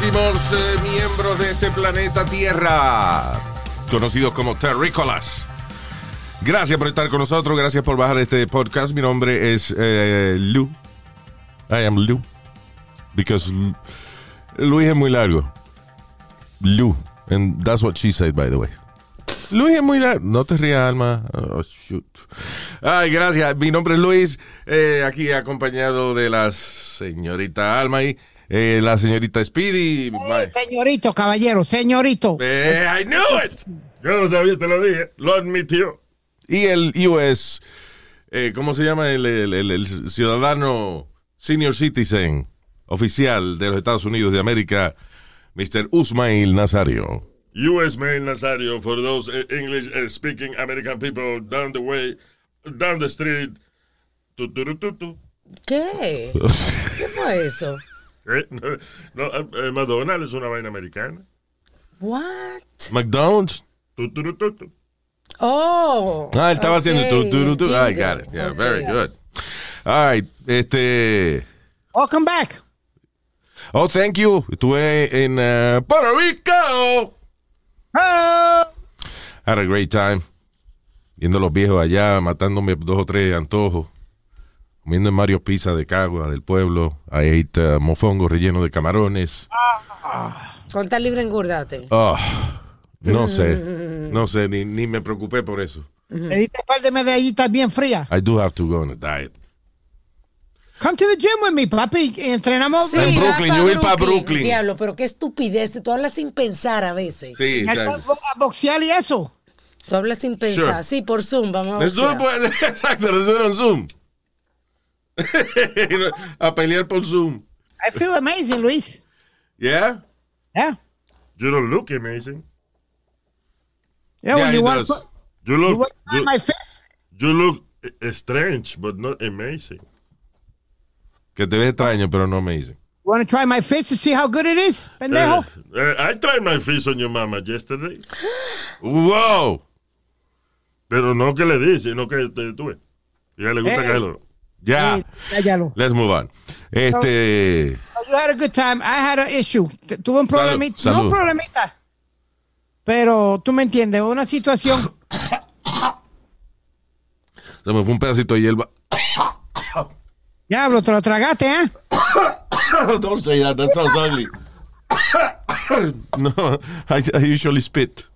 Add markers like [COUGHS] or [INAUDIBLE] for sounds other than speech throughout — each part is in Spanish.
Queridísimos eh, miembros de este planeta Tierra, conocidos como terrícolas. Gracias por estar con nosotros, gracias por bajar este podcast. Mi nombre es eh, Lu. I am Lu. Because Lu- Luis es muy largo. Lu. And that's what she said, by the way. Luis es muy largo. No te rías, Alma. Oh, shoot. Ay, gracias. Mi nombre es Luis. eh, aquí acompañado de la señorita Alma y eh, la señorita Speedy. Señorito, caballero, señorito. Eh, I knew it. Yo lo sabía, te lo dije. Lo admitió. Y el US, eh, ¿cómo se llama? El, el- el- el ciudadano senior citizen oficial de los Estados Unidos de América, Mr. Usmail Nazario. U.S. Mail Nazario for those English speaking American people down the way, down the street. Tu, tu, tu, tu, tu. ¿Qué? [LAUGHS] ¿Qué fue eso? Eh, No, eh, McDonald's es una vaina americana. What? McDonald's. Tu, tu, tu, tu, tu. Oh. Ah, él estaba haciendo tu, tu, tu, tu. I got it. Yeah, very good. All right. Este. Welcome back. Oh, thank you. Estuve en uh, Puerto Rico. Oh, Had a great time. Viendo a los viejos allá, matándome dos o tres antojos. Comiendo en Mario Pizza de Cagua, del pueblo. I ate uh, mofongo relleno de camarones. Con tal libre engordate. Oh, no sé. No sé, ni, ni me preocupé por eso. Le diste un par de medallitas bien frías. I do have to go on a diet. Come to the gym with me, papi. Entrenamos. En va Brooklyn, yo voy pa' Brooklyn. Diablo, pero qué estupidez. Tú hablas sin pensar a veces. Sí, exacto. a boxear y eso. Tú hablas sin pensar. Sure. Sí, por Zoom, vamos a Let's do it, boxear. [LAUGHS] Exacto, let's do it on Zoom. [LAUGHS] a pelear por Zoom. I feel amazing, Luis. Yeah? Yeah. You don't look amazing. Yeah, Yeah, when he you want does. You you look, want you, my fist. you look eh, strange, but not amazing. Que te ves extraño, pero no me dicen. You want to try my fist to see how good it is, pendejo? Eh, eh, I tried my fist on your mama yesterday. [GASPS] ¡Wow! Pero no que le di, sino que te tuve. Y a ella le gusta Eh. que lo. Ya. Eh, cállalo. Let's move on. Este. You had a good time. I had an issue. Tuve un problemita. Salud. No un problemita. Pero tú me entiendes, una situación. [COUGHS] Se me fue un pedacito de hierba. Diablo, te lo tragaste, ¿eh? [COUGHS] Don't say that. That sounds ugly. [COUGHS] no, I, I usually spit.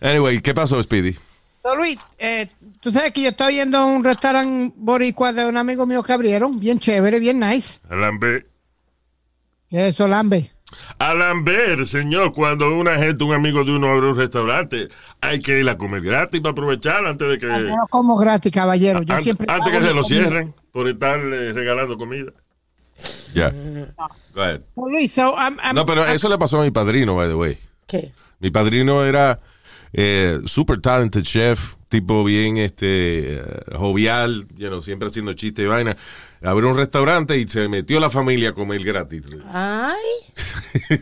Anyway, ¿qué pasó, Speedy? So, Luis, eh, tú sabes que yo estaba yendo a un restaurante boricua de un amigo mío que abrieron, bien chévere, bien nice. Alambé. ¿Qué es eso, Lambe? Alambert, señor, cuando una gente, un amigo de uno abre un restaurante, hay que ir a comer gratis para aprovechar antes de que, Yo no como gratis, caballero. Yo an- siempre antes que se lo comida. cierren por estar eh, regalando comida. Ya. Go ahead. So, Luis, so, I'm- I'm- No, pero I'm- eso le pasó a mi padrino, by the way. ¿Qué? Mi padrino era eh, super talented chef, tipo bien este jovial, you know, siempre haciendo chistes y vaina. Abrió un restaurante y se metió la familia a comer gratis. Ay. [LAUGHS]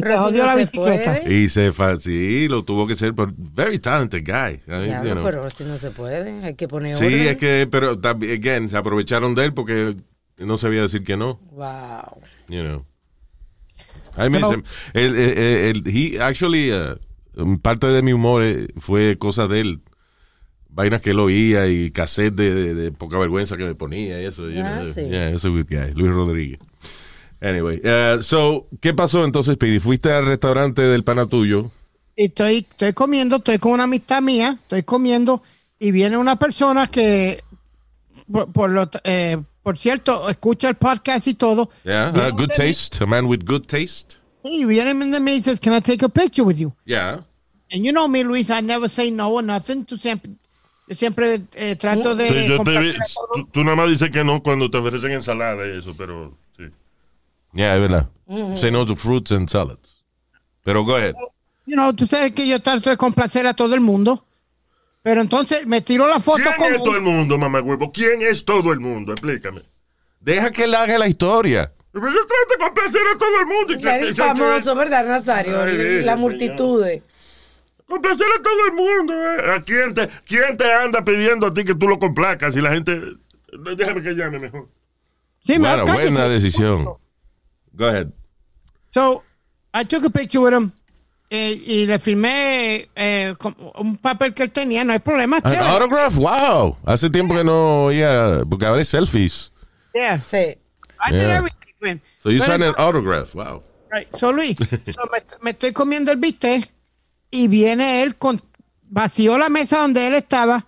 Pero jodió no la se bicicleta. Y se sí, lo tuvo que ser, pero very talented guy. I mean, Diablo, you know. pero así no se puede. Hay que poner Sí, orden. es que, pero también, again, se aprovecharon de él porque no sabía decir que no, Wow. you know. I miss him. El, el- el- he actually, uh, parte de mi humor eh, fue cosa de él. Vainas que él oía y cassette de, de- de poca vergüenza que me ponía y eso. you Ah, know. sí. Yeah, it's a good guy. Luis Rodríguez. Anyway, uh, so, ¿qué pasó entonces, Pidi? ¿Fuiste al restaurante del pana tuyo? Estoy, estoy comiendo, estoy con una amistad mía, estoy comiendo y viene una persona que, por, por, lo, eh, por cierto, escucha el podcast y todo. Yeah, uh, good mí- taste. A man with good taste. Y viene de mí y dice, can I take a picture with you? Yeah. And you know me, Luis, I never say no or nothing. Tú siempre, eh, trato de... Sí, yo te vi, todo. tú, tú nada más dices que no cuando te ofrecen ensalada y eso, pero sí. Yeah, es verdad. Say no to fruits and salads. Pero go ahead. You know, tú sabes que yo trato de complacer a todo el mundo. Pero entonces me tiró la foto ¿Quién con es todo el mundo, mamá huevo? ¿Quién es todo el mundo? Explícame. Deja que él haga la historia. Pero yo trato de complacer a todo el mundo. que- famoso, ¿verdad, Nazario? Ay, la multitud. de- Complacer a todo el mundo. eh. ¿A quién te, quién te anda pidiendo a ti que tú lo complacas? Y la gente... Déjame que llame mejor. Sí, me Bueno, cállese. buena decisión. Go ahead. So, I took a picture with him. eh, y le firmé eh, un papel que él tenía, no hay problema. An chévere. autograph, wow. Hace tiempo que no oía, porque ahora es selfies. Yeah. Sí. I did Yeah. everything. So you signed an autograph, wow. Right. So, Luis, [LAUGHS] so me, me estoy comiendo el bistec y viene él con vació la mesa donde él estaba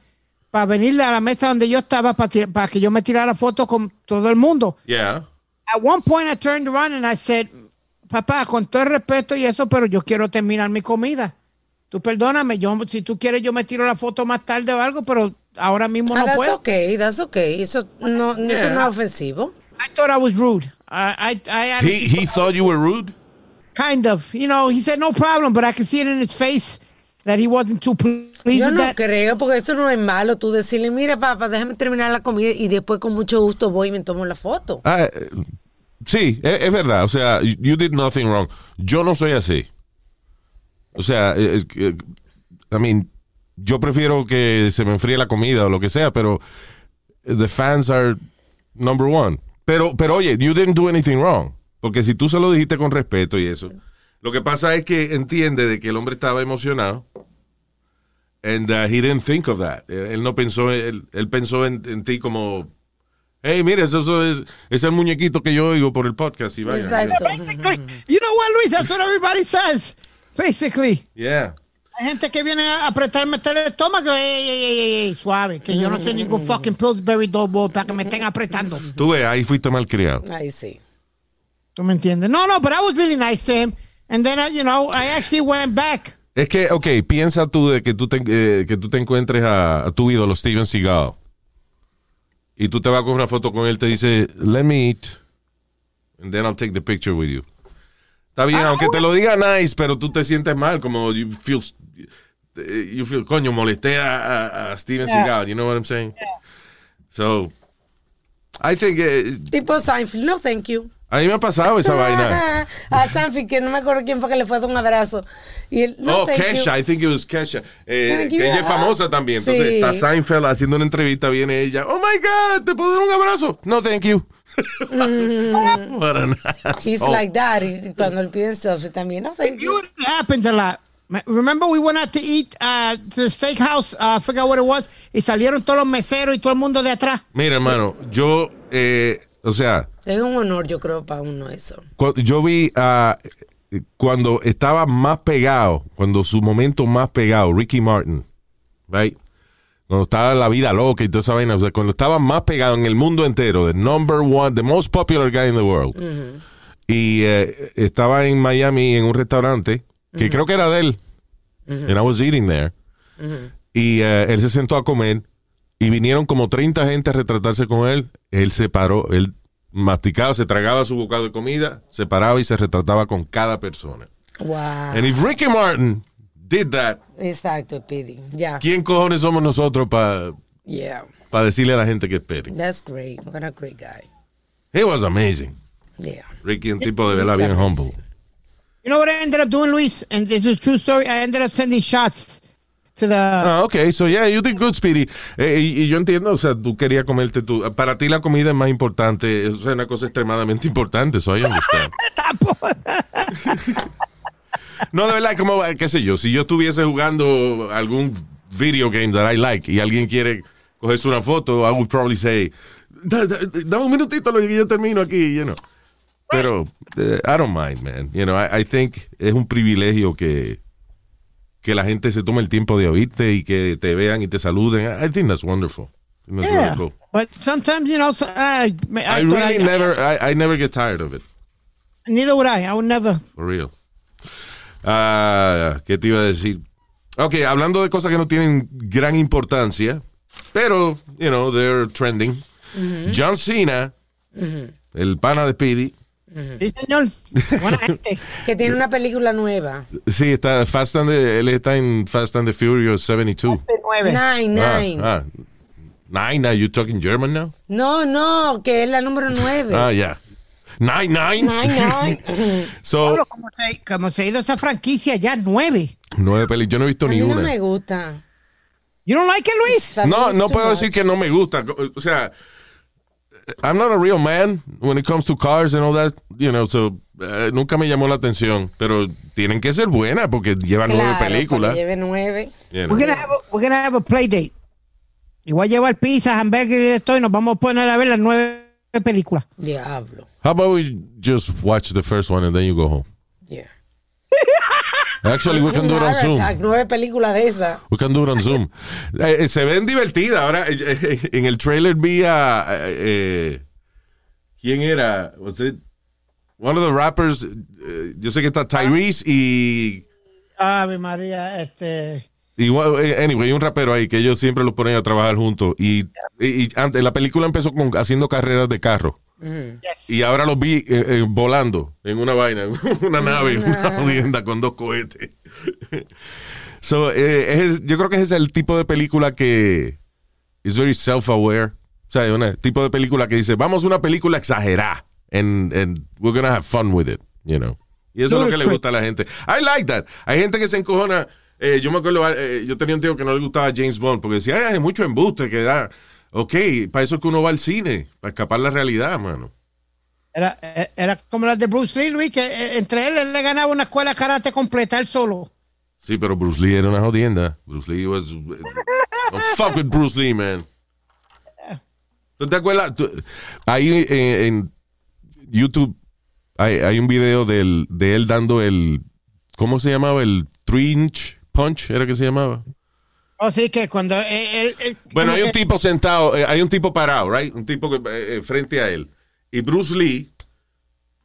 para venirle a la mesa donde yo estaba para que yo me tirara foto con todo el mundo. Yeah. At one point I turned around and I said, papá, con todo el respeto y eso, pero yo quiero terminar mi comida. Tú perdóname, yo si tú quieres yo me tiro la foto más tarde o algo, pero ahora mismo Ah, no that's puedo. okay, that's okay. Eso no, eso no es ofensivo. I thought I was rude. I, I, I He, he thought you were rude? Kind of, you know, he said no problem, but I could see it in his face that he wasn't too pleased Yo no that. creo, porque esto no es malo. Tú decirle, mira, papá, déjame terminar la comida y después con mucho gusto voy y me tomo la foto. Ah, eh, sí, es, es verdad. O sea, you did nothing wrong. Yo no soy así. O sea, eh, es que, I mean, yo prefiero que se me enfríe la comida o lo que sea, pero the fans are number one. Pero, pero oye, you didn't do anything wrong. Porque si tú se lo dijiste con respeto y eso, lo que pasa es que entiende de que el hombre estaba emocionado. And uh, he didn't think of that. Él, él no pensó, él, él pensó en, en ti como, hey, mire, eso, eso es, es el muñequito que yo oigo por el podcast. Y vaya. Exacto. Basically, you know what, Luis? That's what everybody says. Basically. Yeah. Hay gente que viene a apretarme el estómago. Ey, ey, ey, suave. Que yo no soy ningún fucking Pillsbury Doughboy para que me estén apretando. Tú ves, ahí fuiste mal criado. Ahí sí. ¿Tú me entiendes? No, no, but I was really nice to him. And then, uh, you know, I actually went back. Es que, ok, piensa tú de que tú te, eh, que tú te encuentres a, a tu ídolo Steven Seagal y tú te vas con una foto con él, te dice, let me eat, and then I'll take the picture with you. Está bien, Ah, aunque te lo diga nice, pero tú te sientes mal, como you feel, eh, you feel coño, molesté a, a- a Steven Seagal, you know what I'm saying? So, I think, eh, Tipo Seinfeld, no thank you. A mí me ha pasado esa vaina. [LAUGHS] a Seinfeld, que no me acuerdo quién fue que le fue a dar un abrazo. Y él, no oh, thank you. Kesha, I think it was Kesha. Eh, que ella es famosa también. Entonces Sí. está Seinfeld haciendo una entrevista, viene ella. Oh my God, ¿te puedo dar un abrazo? No, thank you. What an He's like that. Y cuando le piden selfie también, no thank you. You, it happens a lot. Remember we went out to eat uh, to the steakhouse, uh, I forgot what it was, y salieron todos los meseros y todo el mundo de atrás. Mira, hermano, yo, eh, o sea, Es un honor, yo creo, para uno eso. yo vi ah, cuando estaba más pegado, cuando su momento más pegado, Ricky Martin, right? Cuando estaba la vida loca y toda esa vaina, o sea, cuando estaba más pegado en el mundo entero, the number one, the most popular guy in the world. Y eh, estaba en Miami en un restaurante que creo que era de él. And I was eating there. Y eh, él se sentó a comer y vinieron como 30 gente a retratarse con él. Él se paró, él masticaba, se tragaba su bocado de comida, se paraba y se retrataba con cada persona. Wow. And if Ricky Martin did that, Exacto, Pidi. Ya. ¿quién cojones somos nosotros para Yeah. decirle a la gente que esperen? That's great. What a great guy. It was amazing. Yeah. Ricky, un tipo de verdad bien humble. You know what I ended up doing, Luis? And this is a true story. I ended up sending shots the. Ah, ok, so yeah, you did good, Speedy. Eh, y, y yo entiendo, o sea, tú querías comerte tu. Para ti la comida es más importante, es una cosa extremadamente importante, so I understand. [LAUGHS] No, de verdad, como, eh, qué sé yo, si yo estuviese jugando algún video game that I like y alguien quiere cogerse una foto, I would probably say, da, da- dame un minutito lo que yo termino aquí, you know. Pero, eh, I don't mind, man. You know, I, I think es un privilegio que, que la gente se tome el tiempo de oírte y que te vean y te saluden. I, think that's wonderful. I think that's yeah. really cool. But sometimes, you know, I, I, really I- never, I, I never get tired of it. Neither would I. I would never. For real. Ah, ¿Qué te iba a decir? Ok, hablando de cosas que no tienen gran importancia, pero, you know, they're trending. John Cena, el pana de Speedy, Sí, señor. [LAUGHS] Buena gente. Que tiene una película nueva. Sí, está Fast and the, él está en Fast and the Furious 72. Nueve. Nine, Ah, nine. ah. Nine, are you talking German now? No, no, que es la número nueve. Ah, yeah. Nine, nine. Nine, nine. [LAUGHS] So, Pablo, como se, como se ha ido esa franquicia ya nueve. nueve pelis. Yo no he visto A mí ni no una. me gusta. You don't like it, Luis? No, no puedo much. decir que no me gusta. O sea, I'm not a real man when it comes to cars and all that, you know, so eh, nunca me llamó la atención, pero tienen que ser buenas porque llevan nueve películas. lleve nueve. you know. We're gonna have a, we're gonna have a play date. Igual llevar pizza, hamburger y de todo y nos vamos a poner a ver las nueve películas. Diablo. How about we just watch the first one and then you go home? Yeah. Actually, we can do it on Zoom. nueve películas de esas. We can do it on Zoom. Eh, eh, se ven divertidas. Ahora, eh, eh, en el trailer vi a... ¿Quién era? Was it one of the rappers? eh, yo sé que está Tyrese y... Ave María, este. Eh, anyway, hay un rapero ahí que ellos siempre los ponen a trabajar juntos. Y, y- y antes, la película empezó con, haciendo carreras de carro. Y ahora los vi eh, eh, volando en una vaina, en [LAUGHS] una nave, en una jodienda con dos cohetes. [LAUGHS] so, eh, es- yo creo que ese es el tipo de película que es very self-aware. O sea, un tipo de película que dice, vamos a una película exagerada and, and we're gonna have fun with it, you know. Y eso es lo que le gusta a la gente. I like that. Hay gente que se encojona. Eh, yo me acuerdo, eh, yo tenía un tío que no le gustaba James Bond porque decía, "Ay, hay mucho embuste que da. Ok, para eso es que uno va al cine, para escapar la realidad, mano. Era, eh, era como las de Bruce Lee, Luis, que eh, entre él, él le ganaba una escuela de karate completa él solo. Sí, pero Bruce Lee era una jodienda. Bruce Lee was. Don't fuck with Bruce Lee, man. ¿Tú te acuerdas? Tú- ahí en, en YouTube hay, hay un video del, de él dando el. ¿Cómo se llamaba? El three inch punch, ¿era que se llamaba? O sí que cuando él... Bueno, hay un que- tipo sentado, eh, hay un tipo parado, right? Un tipo que, eh, eh, frente a él. Y Bruce Lee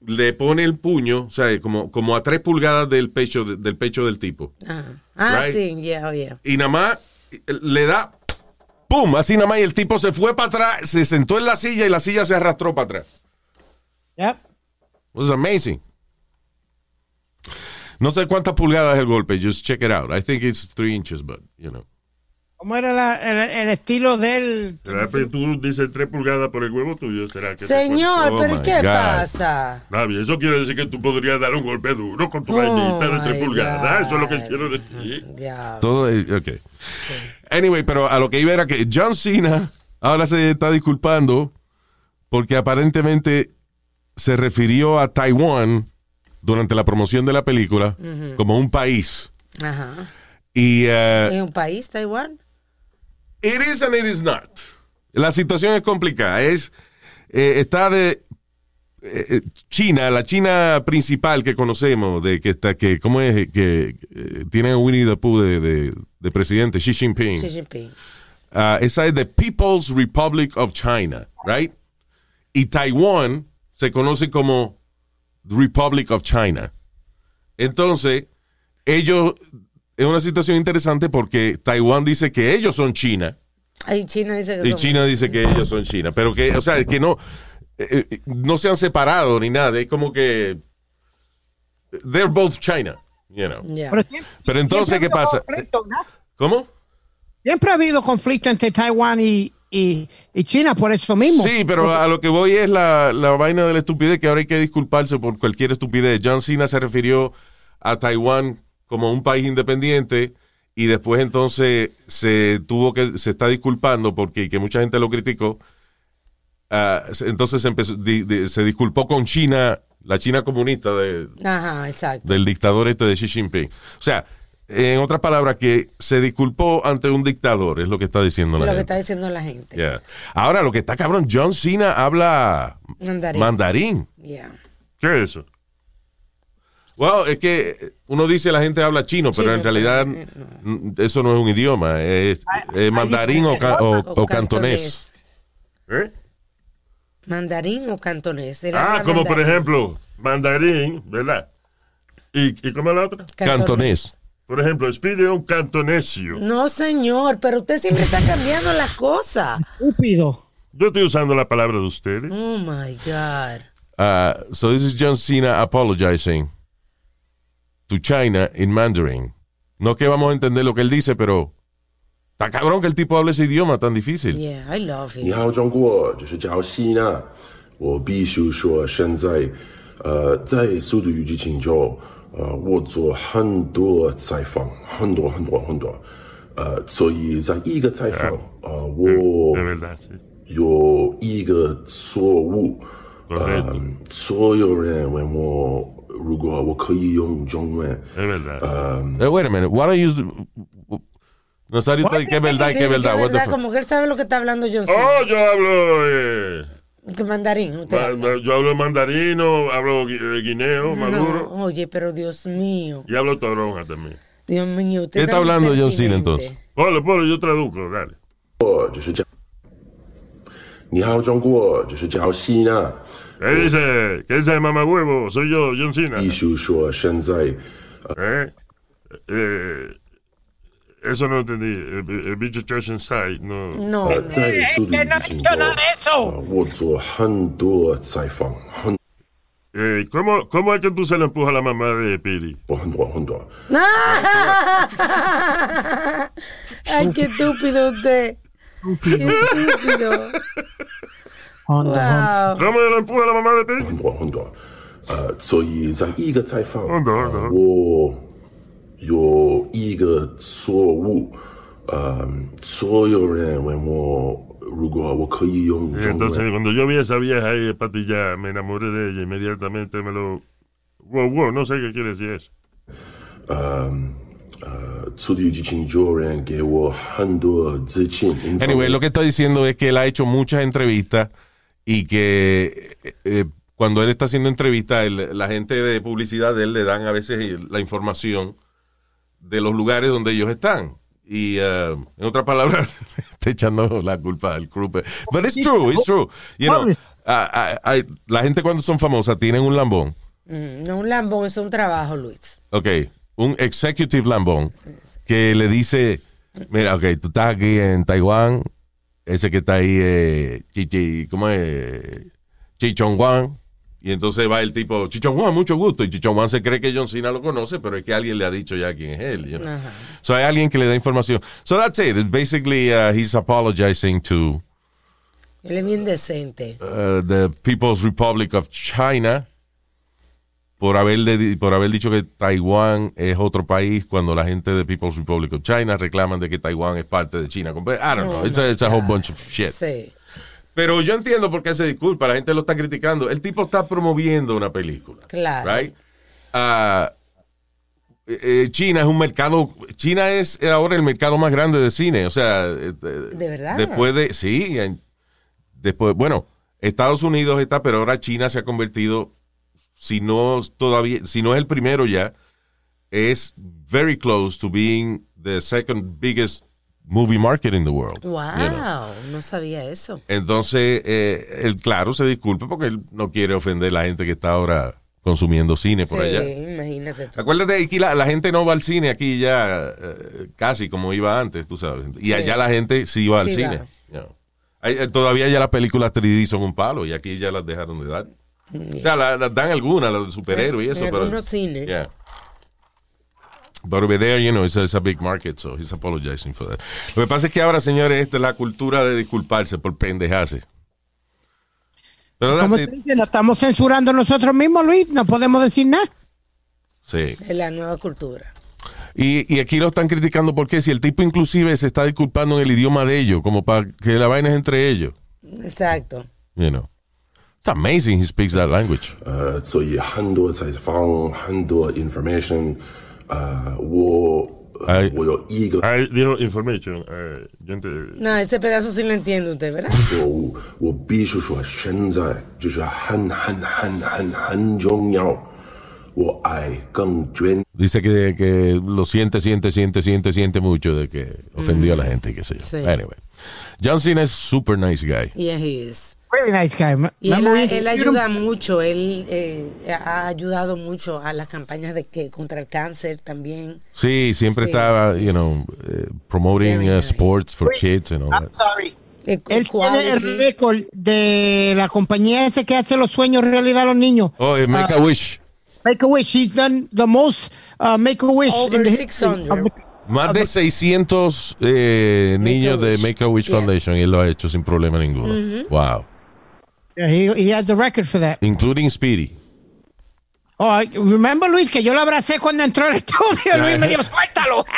le pone el puño, o sea, como, como a tres pulgadas del pecho, de- del pecho del tipo. Ah, ah Right. sí, yeah, oh, yeah. y nada más le da ¡pum! Así nada más y el tipo se fue para atrás, se sentó en la silla y la silla se arrastró para atrás. Yep. It was amazing. No sé cuántas pulgadas es el golpe, just check it out. I think it's three inches, but, you know. ¿Cómo era la- el, el estilo del... ¿Será que tú dices 3 pulgadas por el huevo tuyo? ¿Será que Señor, Oh, pero ¿qué God. pasa? Navi, eso quiere decir que tú podrías dar un golpe duro con tu Oh, vainita de 3 my pulgadas. Eso es lo que quiero decir. Diablo. Todo es, ok. Anyway, pero a lo que iba era que John Cena ahora se está disculpando porque aparentemente se refirió a Taiwán durante la promoción de la película como un país. Ajá. Y eh, ¿Es un país, Taiwán? it is and it is not. La situación es complicada. Es, eh, está de eh, China, la China principal que conocemos, de que está, que, ¿cómo es? Que eh, tiene a Winnie the Pooh de, de- de presidente, Xi Jinping. Xi Jinping. Ah, esa es the People's Republic of China, right? Y Taiwán se conoce como Republic of China. Entonces, ellos, es una situación interesante porque Taiwán dice que ellos son China Ahí China dice que y son- China dice que ellos son China, pero que, o sea, que no, eh, eh, no se han separado ni nada, es como que they're both China, you know. Yeah. Pero, siempre- Pero entonces, ¿qué pasa? conflicto, ¿no? ¿Cómo? Siempre ha habido conflicto entre Taiwán y, y, y China por eso mismo. Sí, pero a lo que voy es la, la vaina de la estupidez, que ahora hay que disculparse por cualquier estupidez. John Cena se refirió a Taiwán como un país independiente y después entonces se tuvo que, se está disculpando porque y que mucha gente lo criticó. Ah, entonces se, empezó- di- di- se disculpó con China, la China comunista de, Ajá, exacto. del dictador este de Xi Jinping. O sea, en otras palabras, que se disculpó ante un dictador, es lo que está diciendo la Lo que gente. está diciendo la gente. Yeah. Ahora, lo que está cabrón, John Cena habla Mandarín. mandarín. Yeah. ¿Qué es eso? Well, es que uno dice la gente habla chino, pero en realidad mm, eso no es un idioma, es, es mandarín o, ca- o- o cantonés. ¿Eh? Mandarín o cantonés. Ah, como por ejemplo, mandarín, ¿verdad? ¿Y, y cómo es la otra? Cantonés. Por ejemplo, Speedy es un cantonesio. No, señor, pero usted siempre está cambiando las cosas. Estúpido. Yo estoy usando la palabra de ustedes. Oh my God. Uh, so this is John Cena apologizing to China in Mandarin. No que vamos a entender lo que él dice, pero está cabrón que el tipo hable ese idioma tan difícil. Yeah, I love 你 it. 好，中国，这是叫西娜。我必须说，现在，呃，在《速度与激情》中， 呃，我做很多采访，很多很多很多，呃，所以在一个采访，呃，我.有一个错误，呃 Correcto.，所有人问我，如果我可以用中文 verdad. Eh, wait a minute, what are you... Verdad verdad. como que él sabe lo que está hablando John oh, yo hablo. Mandarín. Yo hablo mandarino, hablo eh, guineo, maduro. Oye, pero Dios mío. Y hablo toronja también. Dios mío, usted. ¿Qué está hablando John Cena entonces? Polo, polo, yo traduzco, dale. ¿Qué dice? ¿Qué dice mamá huevo? Soy yo, John Cena. ¿Eh? Eh, eso no entendí. El, el bicho Church Inside, no. No, 呃 no. 在《速度与 que no 激情 he》中 dicho nada de eso. 呃我做很多采访，很 Eh, ¿cómo, ¿Cómo es que tú se le empujas [LAUGHS] [LAUGHS] a la mamá de Pili? 多很多很多。 Ay, qué estúpido usted. Qué estúpido. Wow. ¿Cómo le empuja a la mamá de Pili? 很多很多，呃，所以在一个采访，很多很多呃我 有一个错误，呃，所有人问我如果我可以用 Y 中 entonces, 文， cuando yo vi a esa vieja ahí patilla, me enamoré de ella. Inmediatamente me lo. Wow, wow, no sé qué quiere decir eso. 呃，呃，速度与激情有人给我很多资金。 Anyway, lo que está diciendo es que él ha hecho muchas entrevistas y que eh, eh, cuando él está haciendo entrevistas, él- la gente de publicidad de él le dan a veces la información de los lugares donde ellos están. Y eh, en otras palabras, [LAUGHS] está echando la culpa al crew. But it's true, it's true. You know, la gente cuando son famosas tienen un lambón. Mm, No, un lambón es un trabajo, Luis. Ok, un executive lambón que le dice, mira, ok, tú estás aquí en Taiwán, ese que está ahí, eh, Chichi, ¿cómo es? Chichon Juan. Y entonces va el tipo, Chichon Juan, mucho gusto. Y Chichon Juan se cree que John Cena lo conoce, pero es que alguien le ha dicho ya quién es él. you know. So hay alguien que le da información. So that's it. Basically, uh, he's apologizing to Él es bien decente. uh, the People's Republic of China por haberle por haber dicho que Taiwán es otro país cuando la gente de People's Republic of China reclaman de que Taiwán es parte de China. I don't know. It's a, it's a whole bunch of shit. Sí. Pero yo entiendo por qué se disculpa. La gente lo está criticando. El tipo está promoviendo una película. Claro. Right? Ah, eh, eh, China es un mercado. China es ahora el mercado más grande de cine. O sea, eh, ¿De verdad? Después de. Sí. Después, bueno, Estados Unidos está, pero ahora China se ha convertido. Si no todavía, si no es el primero ya, es very close to being the second biggest movie market in the world. Wow, you know. no sabía eso. Entonces, eh, él, claro, se disculpe porque él no quiere ofender a la gente que está ahora consumiendo cine por sí, allá. imagínate tú. Acuérdate, aquí la, la gente no va al cine aquí ya eh, casi como iba antes, tú sabes. Y allá la gente sí va al Sí cine. va. you know. Ahí, eh, todavía ya las películas 3D son un palo y aquí ya las dejaron de dar. O sea, la- las dan algunas, las de superhéroes y eso, En pero... algunos cines. Yeah. But over there, you know, it's, it's, a big market, so he's apologizing for that. Lo que pasa es que ahora, señores, esta es la cultura de disculparse por pendejarse. Pero Como te dice, estamos censurando nosotros mismos, Luis, no podemos decir nada. Sí. Es la nueva cultura. Y, y, aquí lo están criticando porque si el tipo inclusive se está disculpando en el idioma de ellos, como para que la vaina es entre ellos. Exacto. You know. It's amazing he speaks that language. Uh, so, yeah, information uh, war. I, war. I information. Uh. No, ese pedazo sí lo entiende usted, ¿verdad? Dice que, que lo siente, siente, siente, siente, siente mucho de que ofendió a la gente, qué sé yo. Sí. Anyway. John Cena es super nice guy. Yeah, he is. Really nice guy. Y él, él ayuda mucho, él eh, ha ayudado mucho a las campañas de que contra el cáncer también. Sí, siempre Sí. estaba, you know, eh, promoting uh, sports for kids and all I'm that. sorry. El Él quality. tiene el récord de la compañía ese que hace los sueños realidad a los niños. Oh, eh, Make a Wish. Make a Wish. She's done the most uh, Make a Wish Over in the 600. history of the- Más de 600 eh, niños de. Make a Wish Yes. Foundation y él lo ha hecho sin problema ninguno. Wow. Yeah, he, he has the record for that. Including Speedy. Oh, remember Luis que yo lo abracé cuando entró al estudio. Luis me dijo, suéltalo. [LAUGHS]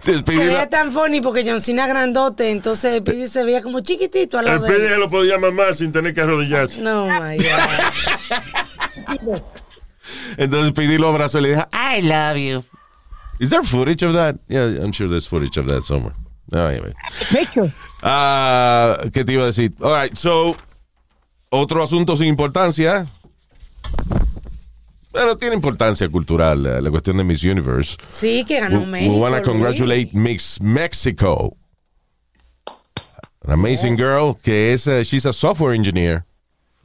Sí, Se veía tan funny porque John Cena grandote, entonces Speedy se veía como chiquitito al Al lado de Speedy él. lo podía mamar sin tener que arrodillarse. No, my God. [LAUGHS] Entonces Speedy lo abrazó y le dijo, I love you. Is there footage of that? Yeah, I'm sure there's footage of that somewhere. No, anyway. Picture. Ah, ¿Qué te iba a decir? All right, so, otro asunto sin importancia. Bueno, tiene importancia cultural la cuestión de Miss Universe. Sí, que ganó We, México. want to congratulate Miss Mexico. An amazing girl que es, eh, she's a software engineer.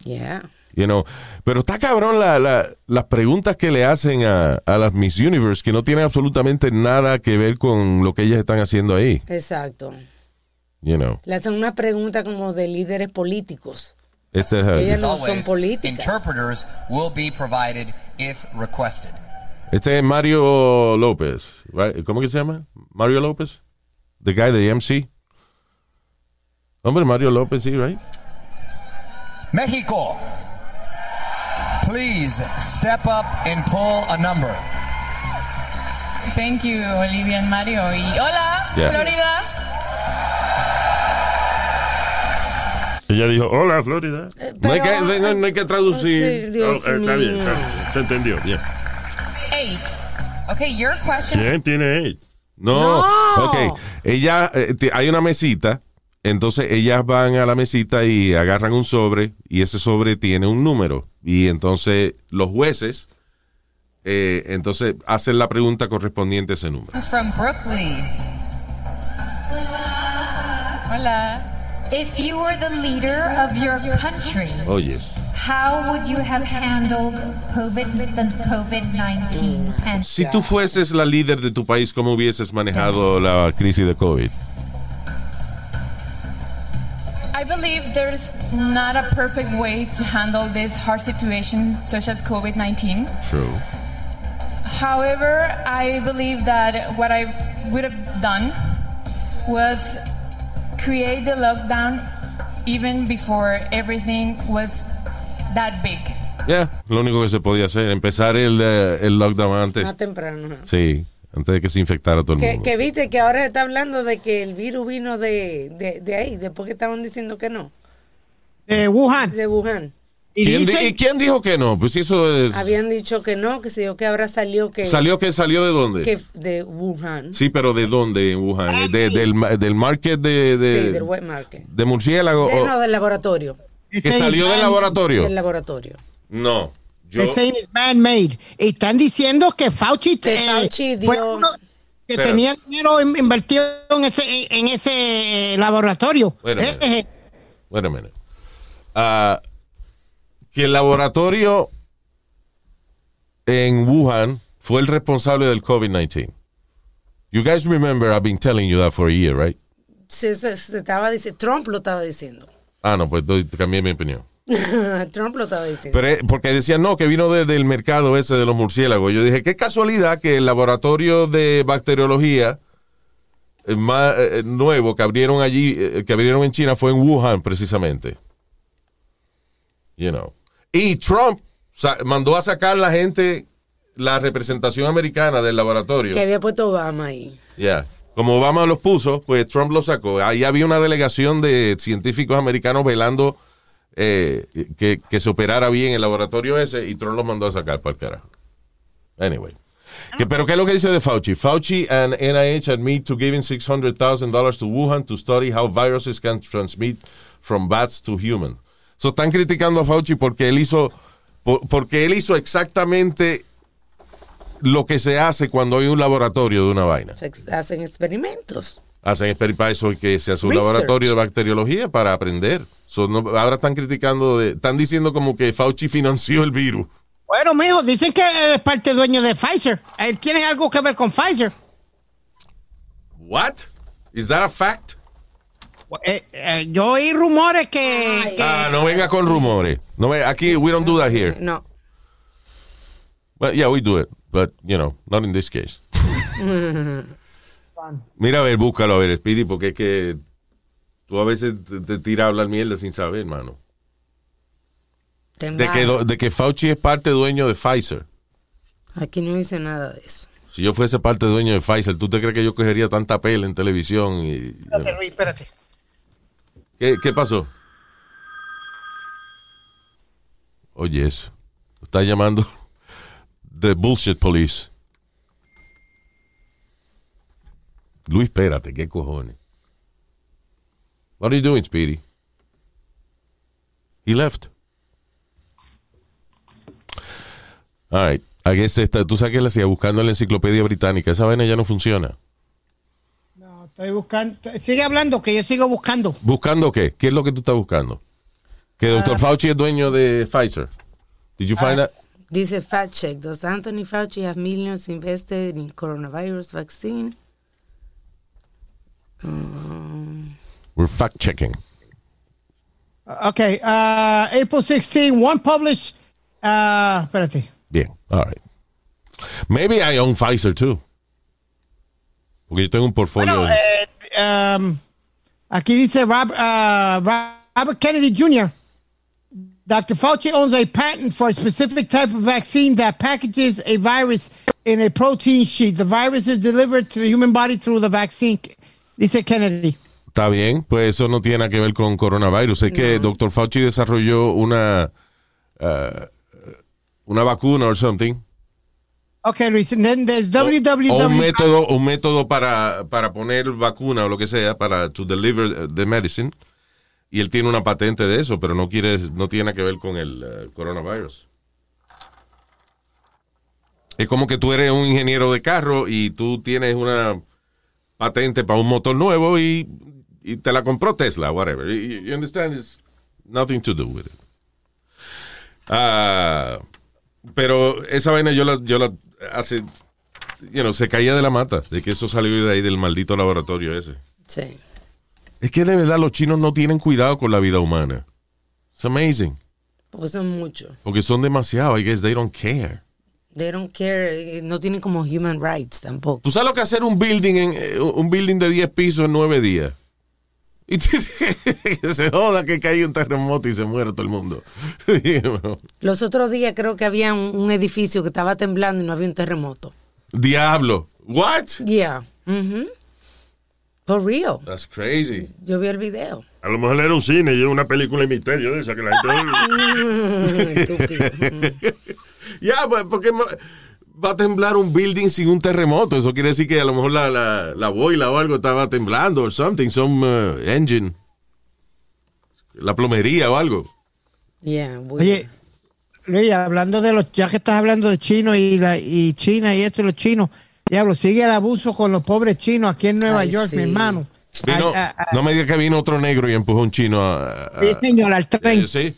Yeah. You know, pero está cabrón la- la- las preguntas que le hacen a, a las Miss Universe que no tienen absolutamente nada que ver con lo que ellas están haciendo ahí. Exacto. You know, Le hacen una pregunta como de líderes políticos. Este es, eh, As always, interpreters will be provided if requested. este es Mario López. right? ¿Cómo que se llama? Mario López. The guy de MC. Hombre, Mario López, sí, right? Mexico, please step up and pull a number. Thank you, Olivia and Mario. Y hola, Yeah. Florida. Ella dijo, hola, Florida. No hay, que, Pero- no- no hay que traducir. Dios Oh, eh, está bien, está bien. Se entendió. Bien. Eight. Okay, your question. ¿Quién tiene eight? No. No. Ok. Ella, eh, hay una mesita. Entonces ellas van a la mesita y agarran un sobre y ese sobre tiene un número. Y entonces los jueces eh, entonces hacen la pregunta correspondiente a ese número. It's from Brooklyn. Hola. If you were the leader of your country, Oh, yes. how would you have handled COVID, the COVID-19 pandemic? Si tú fueses la líder de tu país, ¿cómo hubieses manejado la crisis de COVID? I believe there's not a perfect way to handle this hard situation, such as COVID 19. True. However, I believe that what I would have done was create the lockdown even before everything was that big. Ya, lo único que se podía hacer, empezar el, eh, el lockdown antes. Más temprano. Sí, antes de que se infectara todo el Que, mundo. que viste que ahora está hablando de que el virus vino de, de, de ahí, después que estaban diciendo que no, De Wuhan. de Wuhan. Y ¿Quién di- dicen- ¿Y quién dijo que no? Pues eso es... Habían dicho que no, que sé yo, que ahora salió que, ¿Salió que salió de dónde? que de Wuhan. Sí, pero ¿de dónde en Wuhan? De- del, del market de, de, Sí, del wet market. de murciélago. De- o- no, del laboratorio. que salió del laboratorio. Del laboratorio. No. Yo, man-made. Y están diciendo que Fauci, Que eh, Fauci fue dio- uno que Pero- tenía dinero in- invertido en ese, en ese eh, laboratorio. A Eh, eh, minute. Ah, que el laboratorio en Wuhan fue el responsable del COVID-19. You guys remember I've been telling you that for a year, right? Se, se- se estaba diciendo, Trump lo estaba diciendo. Ah, no, pues doy- cambié mi opinión. [LAUGHS] Trump lo estaba diciendo. Pero, eh, porque decían, no, que vino de- del mercado ese de los murciélagos. Yo dije, qué casualidad que el laboratorio de bacteriología eh, más eh, nuevo que abrieron allí, eh, que abrieron en China fue en Wuhan, precisamente. You know. Y Trump mandó a sacar la gente, la representación americana del laboratorio. que había puesto Obama ahí. Ya. Como Obama los puso, pues Trump los sacó. Ahí había una delegación de científicos americanos velando eh, que, que se operara bien el laboratorio ese y Trump los mandó a sacar para el carajo. Anyway. Que, pero ¿qué es lo que dice de Fauci? Fauci and NIH admit to giving $600,000 to Wuhan to study how viruses can transmit from bats to humans. So están criticando a Fauci porque él hizo por- porque él hizo exactamente lo que se hace cuando hay un laboratorio de una vaina. Se hacen experimentos. Hacen exper- para eso que se hace un Research. laboratorio de bacteriología para aprender. So, no- ahora están criticando, de- están diciendo como que Fauci financió el virus. Bueno, mijo, dicen que él es parte dueño de Pfizer. Él tiene algo que ver con Pfizer. What? Is that a fact? Eh, eh, yo oí rumores que, que- Ah, no venga con rumores. No ve- aquí, we don't do that here. No. Well, yeah, we do it, but, you know, not in this case. Mira, a ver, búscalo, a ver, Speedy, porque es que tú a veces te, te tiras a hablar mierda sin saber, hermano. De que, de que Fauci es parte dueño de Pfizer. Aquí no dice nada de eso. Si yo fuese parte dueño de Pfizer, ¿tú te crees que yo cogería tanta pela en televisión? Y, Espérate, Luis, espérate. ¿Qué, qué pasó? Oye, eso. Está llamando [LAUGHS] The Bullshit Police. Luis, espérate, ¿qué cojones? What are you doing, Speedy? He left. All right. I guess tú sabes que la hacía buscando en la enciclopedia británica. Esa vaina ya no funciona. Estoy buscando. Sigue hablando, que yo sigo buscando. ¿Buscando qué? ¿Qué es lo que tú estás buscando? Que Dr. Fauci es dueño de Pfizer. Did you find that? Dice fact check. Does Anthony Fauci have millions invested in coronavirus vaccine? Um, We're fact checking. Okay, uh, April 16, one published. Uh, espérate. Bien, all right. Maybe I own Pfizer too. Porque yo tengo un portfolio. Bueno, eh, um, aquí dice Rob- uh, Robert Kennedy Jr. Dr. Fauci owns a patent for a specific type of vaccine that packages a virus in a protein sheet. The virus is delivered to the human body through the vaccine. Dice Kennedy. Está bien, pues eso no tiene nada que ver con coronavirus. Es que Dr. Fauci desarrolló una uh, una vacuna or something. Okay, Luis. And then there's O un www. método, un método para, para poner vacuna o lo que sea, para to deliver the medicine. Y él tiene una patente de eso, pero no quiere, no tiene que ver con el eh, coronavirus. Es como que tú eres un ingeniero de carro y tú tienes una patente para un motor nuevo y, y te la compró Tesla, whatever. You, you understand? It's nothing to do with it. Ah, pero esa vaina yo la, yo la hace, you know, se caía de la mata, de que eso salió de ahí del maldito laboratorio ese. sí. Es que de verdad los chinos no tienen cuidado con la vida humana. It's amazing. Porque son muchos. Porque son demasiado. I guess they don't care. They don't care. eh, No tienen como human rights tampoco. ¿Tú sabes lo que hacer un building en eh, un building de 10 pisos en 9 días? Y [LAUGHS] que se joda que caiga un terremoto y se muere todo el mundo. [LAUGHS] Los otros días creo que había un, un edificio que estaba temblando y no había un terremoto. Diablo. What? Yeah. Mhm. For real. That's crazy. Yo vi el video. A lo mejor era un cine y era una película de misterio de esa que la gente. [LAUGHS] Estúpido. Ya, pues, porque va a temblar un building sin un terremoto. Eso quiere decir que a lo mejor la, la, la boila o algo estaba temblando o something, some uh, engine. La plomería o algo. Yeah. Oye, Luis, hablando de los, ya que estás hablando de chino y, la, y China y esto y los chinos, diablo, sigue el abuso con los pobres chinos aquí en Nueva Ay, York, sí. mi hermano. Vino- Ay, ay, ay, no me diga que vino otro negro y empujó un chino a... a- sí, señor, al tren. Eh, sí,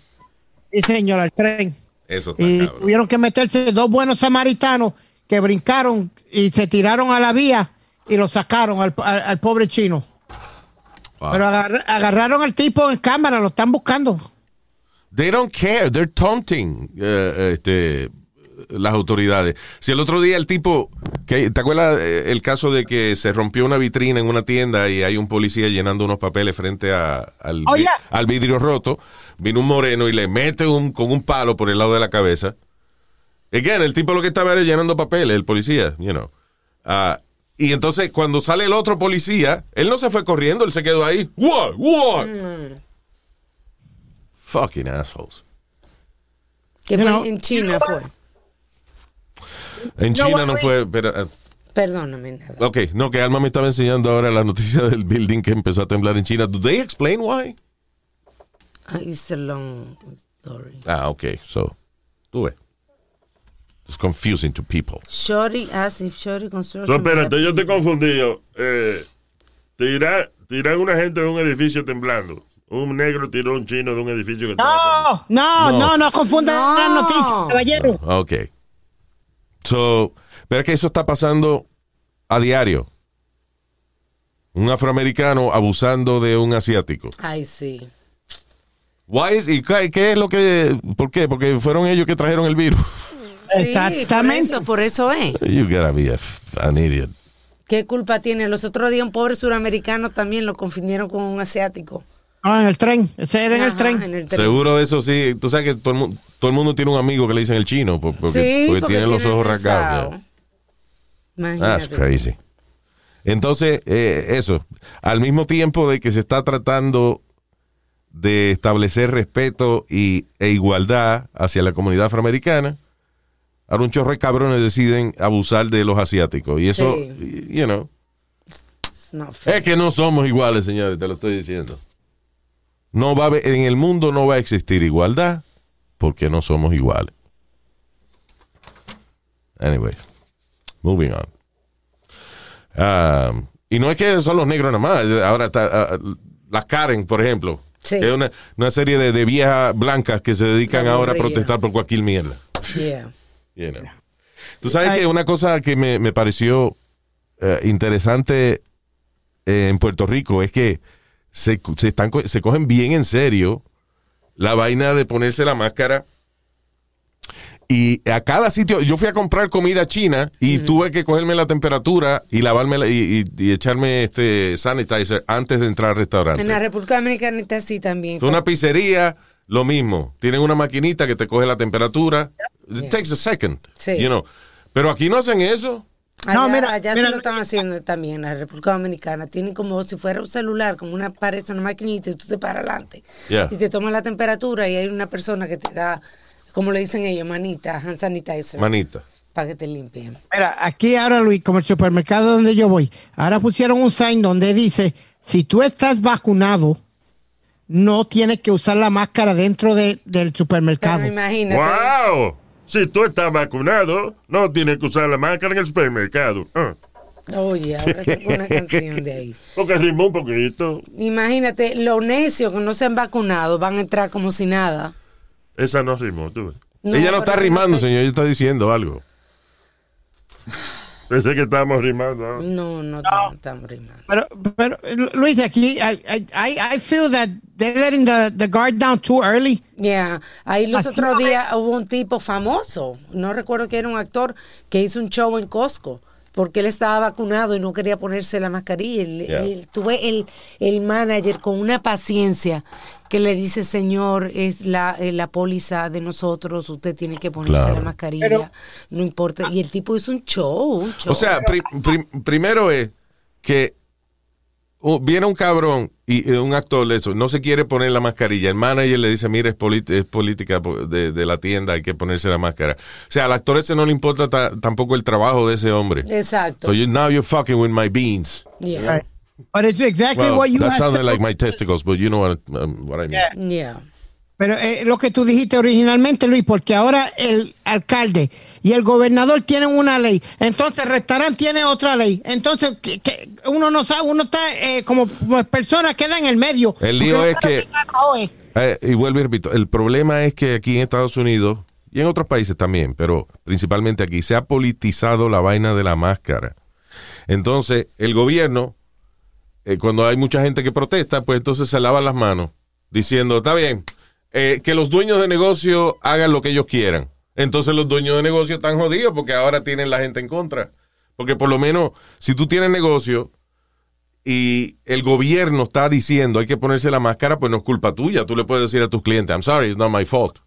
Sí, señor, al tren. Eso está Y cabrón. tuvieron que meterse dos buenos samaritanos que brincaron y se tiraron a la vía y lo sacaron al, al- al pobre chino. Wow. Pero agarra- agarraron al tipo en cámara, lo están buscando. They don't care, they're taunting eh, este, las autoridades. Si el otro día el tipo, que, ¿te acuerdas eh, el caso de que se rompió una vitrina en una tienda y hay un policía llenando unos papeles frente a- al, Oh, vi- yeah. al vidrio roto? Vino un moreno y le mete un, con un palo por el lado de la cabeza. Again, el tipo lo que estaba era llenando papeles, el policía, you know. Ah, y entonces cuando sale el otro policía, él no se fue corriendo, él se quedó ahí. What? What? Fucking assholes. Que fue en China fue. En No, China no fue. pero, eh, Perdóname nada. ok, no, que Alma me estaba enseñando ahora la noticia del building que empezó a temblar en China. ¿Do they explain why? Ah, It's a long story. Ah, ok, so, tú ves. It's confusing to people. Shorty as if Shorty construction. So, espérate, yo te confundí. yo. Eh, tira- tiran una gente de un edificio temblando. Un negro tiró a un chino de un edificio que estaba No, no, No. no, no, confundan No. las noticias, caballero. Ok. So, pero es que eso está pasando a diario. Un afroamericano abusando de un asiático. Ay, sí. Why is- ¿Y qué, qué es lo que.? ¿Por qué? Porque fueron ellos que trajeron el virus. Exactamente. Sí, por eso, por eso es. You gotta be a an idiot. ¿Qué culpa tiene? Los otros días un pobre suramericano también lo confundieron con un asiático. Ah, en el tren. Ese era en el tren. en el tren. Seguro de eso sí. Tú sabes que todo el, mu- todo el mundo tiene un amigo que le dicen el chino por- porque, sí, porque porque tienen los ojos rasgados. That's crazy. Entonces, eh, eso, al mismo tiempo de que se está tratando de establecer respeto y, e igualdad hacia la comunidad afroamericana, ahora un chorro de cabrones deciden abusar de los asiáticos. Y eso, Sí. you know, es que no somos iguales, señores, te lo estoy diciendo. No va a haber- en el mundo no va a existir igualdad porque no somos iguales. Anyway, moving on. Um, y no es que son los negros nada más. Ahora está ah, las Karen, por ejemplo. Sí. Es una, una serie de, de viejas blancas que se dedican La ahora a protestar por cualquier mierda. Yeah. You know. Tú sabes que una cosa que me, me pareció eh, interesante eh, en Puerto Rico es que se, se, están, se cogen bien en serio la vaina de ponerse la máscara. Y a cada sitio, yo fui a comprar comida china y tuve que cogerme la temperatura y lavarme la- y, y- y echarme este sanitizer antes de entrar al restaurante. En la República Dominicana está así también. Es una pizzería, lo mismo. Tienen una maquinita que te coge la temperatura. It takes a second. Sí. You know. Pero aquí no hacen eso. Allá, No, mira, allá mira, se lo están haciendo también en la República Dominicana. Tienen como si fuera un celular, como una pared, una maquinita, y tú te paras adelante. Yeah. Y te toman la temperatura y hay una persona que te da, como le dicen ellos, manita, hand sanitizer, Manita. para que te limpien. Mira, aquí ahora, Luis, como el supermercado donde yo voy, ahora pusieron un sign donde dice, si tú estás vacunado, no tienes que usar la máscara dentro de- del supermercado. Pero imagínate. ¡Wow! Si tú estás vacunado, no tienes que usar la máscara en el supermercado. Ah, Oye, ahora sacó una canción de ahí. [LAUGHS] porque rimó un poquito. Imagínate, los necios que no se han vacunado van a entrar como si nada. Esa no rimó, tú. ves. No, ella no está rimando, señor. Ella está diciendo algo. Pensé que estábamos rimando. ¿ah? No, no, estamos- rimando. Pero, pero Luis, aquí, I, I, I- feel that they're letting the, the guard down too early. Yeah. Ahí los otros no días hubo un tipo famoso, no recuerdo que era un actor, que hizo un show en Costco. Porque él estaba vacunado y no quería ponerse la mascarilla. Yeah. y tuve el, el manager con una paciencia que le dice, señor, es la, eh, la póliza de nosotros, usted tiene que ponerse Claro. la mascarilla, Pero- no importa. Y el tipo hizo un show, un show. O sea, pri- pri- primero es que uh, viene un cabrón y eh, un actor de eso, no se quiere poner la mascarilla. El manager le dice, mira, es, polit- es política po- de, de la tienda, hay que ponerse la máscara. O sea, al actor ese no le importa ta- tampoco el trabajo de ese hombre. Exacto. So you, now you're fucking with my beans. Yeah. But it's exactly Well, what you that have sounded like my testicles, but you know what, um, what I mean. Yeah. Pero eh, lo que tú dijiste originalmente, Luis, porque ahora el alcalde y el gobernador tienen una ley, entonces el restaurante tiene otra ley. Entonces, que- que uno no sabe, uno está eh, como pues, persona queda en el medio. El lío es que-. Eh, y vuelvo y repito, el problema es que aquí en Estados Unidos y en otros países también, pero principalmente aquí, se ha politizado la vaina de la máscara. Entonces, el gobierno, eh, cuando hay mucha gente que protesta, pues entonces se lavan las manos, diciendo, está bien, eh, que los dueños de negocio hagan lo que ellos quieran. Entonces los dueños de negocio están jodidos porque ahora tienen la gente en contra. Porque por lo menos, si tú tienes negocio y el gobierno está diciendo hay que ponerse la máscara, pues no es culpa tuya. Tú le puedes decir a tus clientes, I'm sorry, it's not my fault.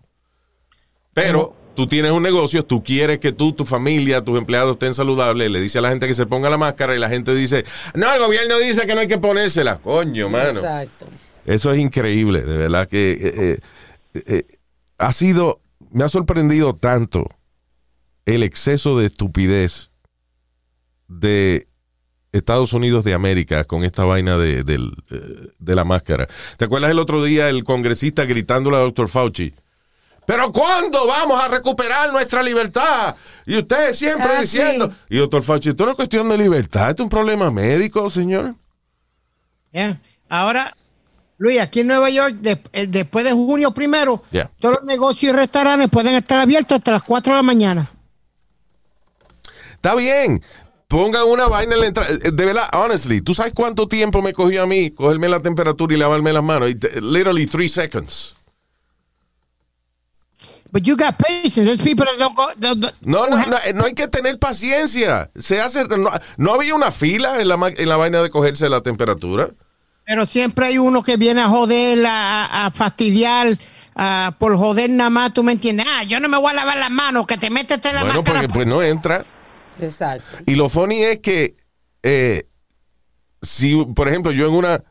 Pero tú tienes un negocio, tú quieres que tú, tu familia, tus empleados estén saludables, le dice a la gente que se ponga la máscara y la gente dice, no, el gobierno dice que no hay que ponérsela. Coño, mano. Exacto. Eso es increíble, de verdad que eh, eh, eh, ha sido, me ha sorprendido tanto el exceso de estupidez de Estados Unidos de América con esta vaina de, eh, de la máscara. ¿Te acuerdas el otro día el congresista gritándole a doctor Fauci? Pero ¿cuándo vamos a recuperar nuestra libertad? Y usted siempre Ah, diciendo. sí. Y doctor Fauci, esto no es cuestión de libertad, esto es un problema médico, señor. Yeah. Ahora, Luis, aquí en Nueva York, de- eh, después de junio primero, Yeah. todos los negocios y restaurantes pueden estar abiertos hasta las 4 de la mañana. Está bien, Pongan una vaina en la entrada. Eh, De verdad, honestly, ¿tú sabes cuánto tiempo me cogió a mí cogerme la temperatura y lavarme las manos? It- Literally three seconds. But you got patience. There's people that don't go. don't- don't- No, no, no, no hay que tener paciencia. Se hace, no, no había una fila en la, ma- en la vaina de cogerse la temperatura. Pero siempre hay uno que viene a joder, a, a fastidiar, a- por joder nada más, ¿tú me entiendes? Ah, yo no me voy a lavar las manos, que te metes en la Bueno, máscara. porque pues no entra. Exacto. Y lo funny es que eh, si, por ejemplo, yo en una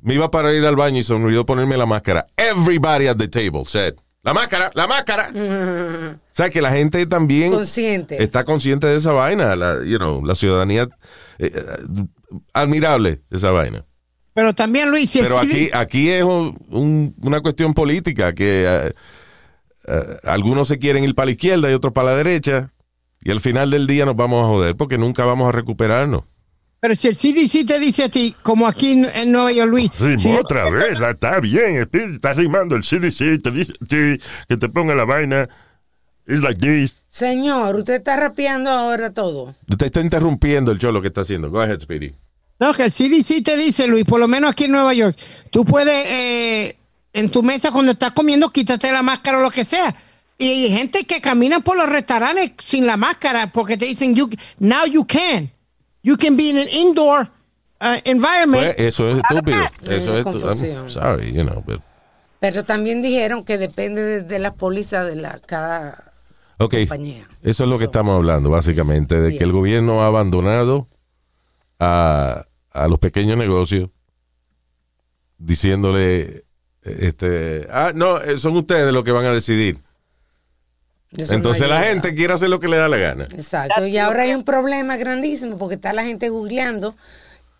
me iba para ir al baño y se me olvidó ponerme la máscara. Everybody at the table said, la máscara, la máscara. [LAUGHS] O sea, que la gente también Consciente. está consciente de esa vaina. La, you know, la ciudadanía, eh, eh, admirable esa vaina. Pero también, Luis, si el Pero aquí, aquí es un- un- una cuestión política que eh, eh, algunos se quieren ir para la izquierda y otros para la derecha. Y al final del día nos vamos a joder porque nunca vamos a recuperarnos. pero si el CDC te dice a ti, como aquí en, en Nueva York, Luis, Rimó si- otra vez, la- está bien, está rimando el CDC, te dice sí, que te ponga la vaina. It's like this. Señor, usted está rapeando ahora todo. Te está interrumpiendo el cholo que está haciendo. Go ahead, Speedy. No, que el CDC te dice, Luis, por lo menos aquí en Nueva York, tú puedes, eh, en tu mesa cuando estás comiendo, quítate la máscara o lo que sea. Y hay gente que camina por los restaurantes sin la máscara porque te dicen, you, now you can. You can be in an indoor uh, environment. Pues, eso es estúpido. Eso es. I'm sorry, you know, but- Pero también dijeron que depende de, de las pólizas de la cada compañía. eso es lo que estamos hablando, básicamente, de Bien. que el gobierno ha abandonado a, a los pequeños negocios diciéndole, este, ah, no, eh, son ustedes los que van a decidir. No Entonces la gente quiere hacer lo que le da la gana. Exacto. Y ahora hay un problema grandísimo porque está la gente googleando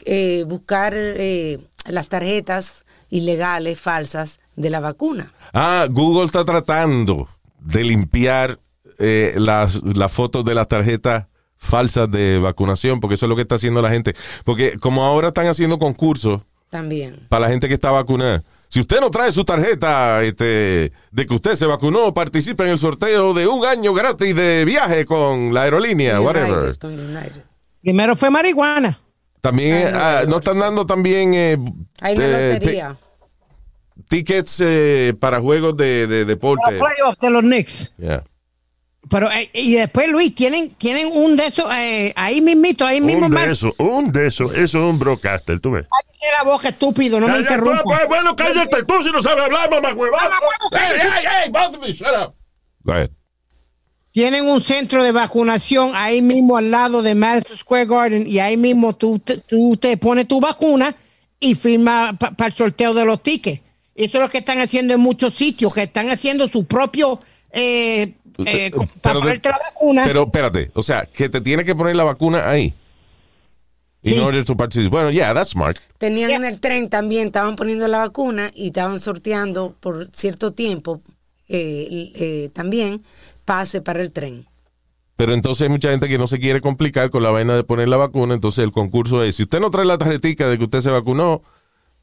eh, buscar eh, las tarjetas ilegales, falsas de la vacuna. Ah, Google está tratando de limpiar eh, las, las fotos de las tarjetas falsas de vacunación, porque eso es lo que está haciendo la gente. Porque como ahora están haciendo concursos También. para la gente que está vacunada. Si usted no trae su tarjeta este, de que usted se vacunó, participa en el sorteo de un año gratis de viaje con la aerolínea, whatever. United, con United. Primero fue marihuana. También Ay, ah, no, están dando también eh, Hay una eh, lotería. ti- tickets eh, para juegos de, de deporte. Los playoffs de los Knicks. Yeah. Pero, eh, y después, Luis, tienen, tienen un de esos, eh, ahí mismito, ahí mismo. Un de Mar- eso, un de eso, eso es un broadcaster, tú ves. Cállate la boca, estúpido, no me interrumpas. pues, bueno, cállate tú si no sabes hablar, mamá hueva. Hey, hey, hey, both of you, shut up. Go ahead. Tienen un centro de vacunación ahí mismo al lado de Madison Square Garden y ahí mismo tú te, tú te pones tu vacuna y firma para el sorteo de los tickets. Eso es lo que están haciendo en muchos sitios, que están haciendo su propio... Eh, eh, Pero para ponerte la vacuna. Pero espérate, o sea, que te tiene que poner la vacuna ahí. In Sí. order to participate. Bueno, yeah, that's smart. Tenían Yeah. en el tren también, estaban poniendo la vacuna y estaban sorteando por cierto tiempo eh, eh, también pase para el tren. Pero entonces hay mucha gente que no se quiere complicar con la vaina de poner la vacuna. Entonces el concurso es, si usted no trae la tarjetita de que usted se vacunó,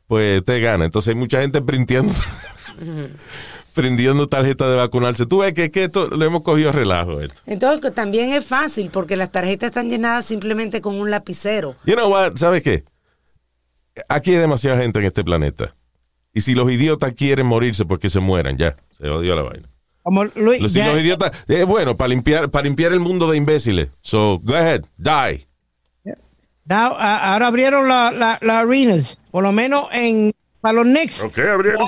pues usted gana. Entonces hay mucha gente printeando, [LAUGHS] prindiendo tarjeta de vacunarse. Tú ves que, que esto lo hemos cogido a relajo. Esto. Entonces también es fácil porque las tarjetas están llenadas simplemente con un lapicero. You know what, ¿sabes qué? Aquí hay demasiada gente en este planeta. Y si los idiotas quieren morirse, pues que se mueran, ya. Se odió la vaina. Como Luis, Los, si ya- los idiotas, es bueno, para limpiar, para limpiar el mundo de imbéciles. So, go ahead, die. ahora abrieron las la, las arenas, por lo menos en para los Knicks, Ok, abrieron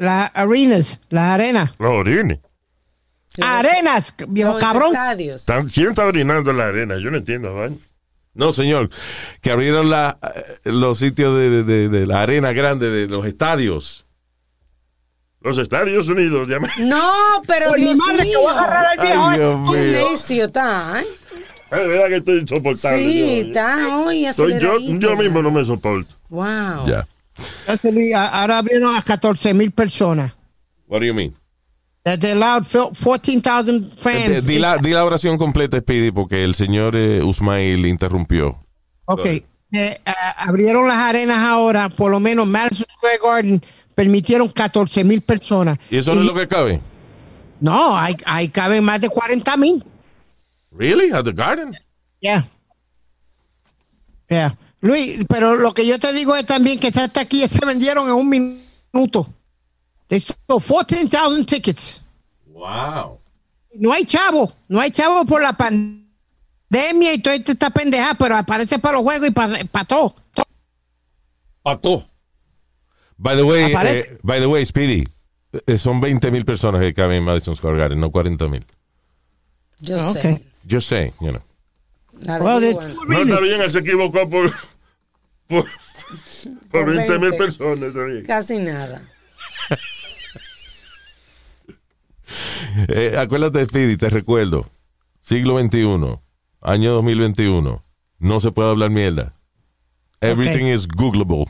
las arenas, las arenas. los orines. Arenas, viejo Los cabrón. estadios. ¿Quién está orinando en la arena? Yo no entiendo, vaina. No, señor, que abrieron la, eh, los sitios de, de- de- de la arena grande, de los estadios. Los Estados Unidos, ya me- [LAUGHS] No, pero Por mi Dios madre, que mío. voy a agarrar al viejo. Ay, Dios Qué mío. necio está, ¿eh? Es verdad que estoy insoportable. Sí, yo, está hoy Soy yo, aceleradito. yo mismo no me soporto. Wow. Ya. Ahora abrieron a 14 mil personas. What do you mean? That they allowed fil- 14,000 Eh, fans. Di la, di la oración completa, Speedy, porque el señor eh, Usmail interrumpió. Ok. Eh, abrieron las arenas ahora, por lo menos Madison Square Garden permitieron 14 mil personas. ¿Y eso no es lo que cabe? No, hay, hay caben más de 40 mil. Really? At the garden? Yeah. Yeah. Luis, pero lo que yo te digo es también que estas taquillas se vendieron en un minuto. They sold 14,000 tickets. Wow. No hay chavo, no hay chavo por la pandemia y toda esta pendeja, pero aparece para los juegos y para, para todo. Pato. By the way, eh, by the way, Speedy, eh, son 20 mil personas que caben en Madison Square Garden, no 40 mil. Yo Ah, sé. ok. Yo sé, you know. Well, they- Averiguan. No está bien, él se equivocó por, por, por Por 20 mil 20. personas. Bien. Casi nada. Eh, acuérdate, Speedy, te recuerdo. Siglo XXI, año 2021. No se puede hablar mierda. Everything is Googleable.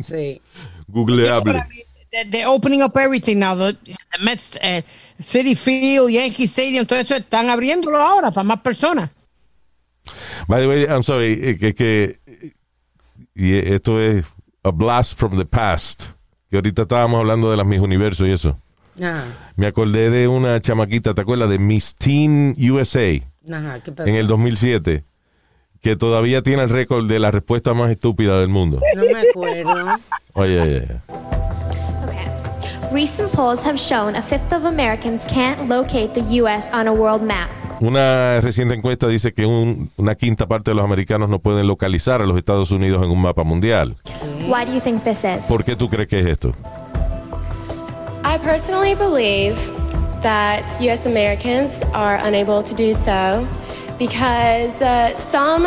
Sí. Googleable. They're, opening up everything now. The, the Mets, eh, City Field, Yankee Stadium, todo eso están abriéndolo ahora para más personas. By the way, I'm sorry, eh, que, que y esto es a blast from the past. Que ahorita estábamos hablando de las Miss Universo y eso. Ajá. Me acordé de una chamaquita, ¿te acuerdas? De Miss Teen USA Ajá. ¿Qué pasó? en el 2007, que todavía tiene el récord de la respuesta más estúpida del mundo. No me acuerdo. Oye, oye, oye. Recent polls have shown a fifth of Americans can't locate the U.S. on a world map. Una reciente encuesta dice que un- una quinta parte de los americanos no pueden localizar a los Estados Unidos en un mapa mundial. Why do you think this is? ¿Por qué tú crees que es esto? I personally believe that U.S. Americans are unable to do so because uh, some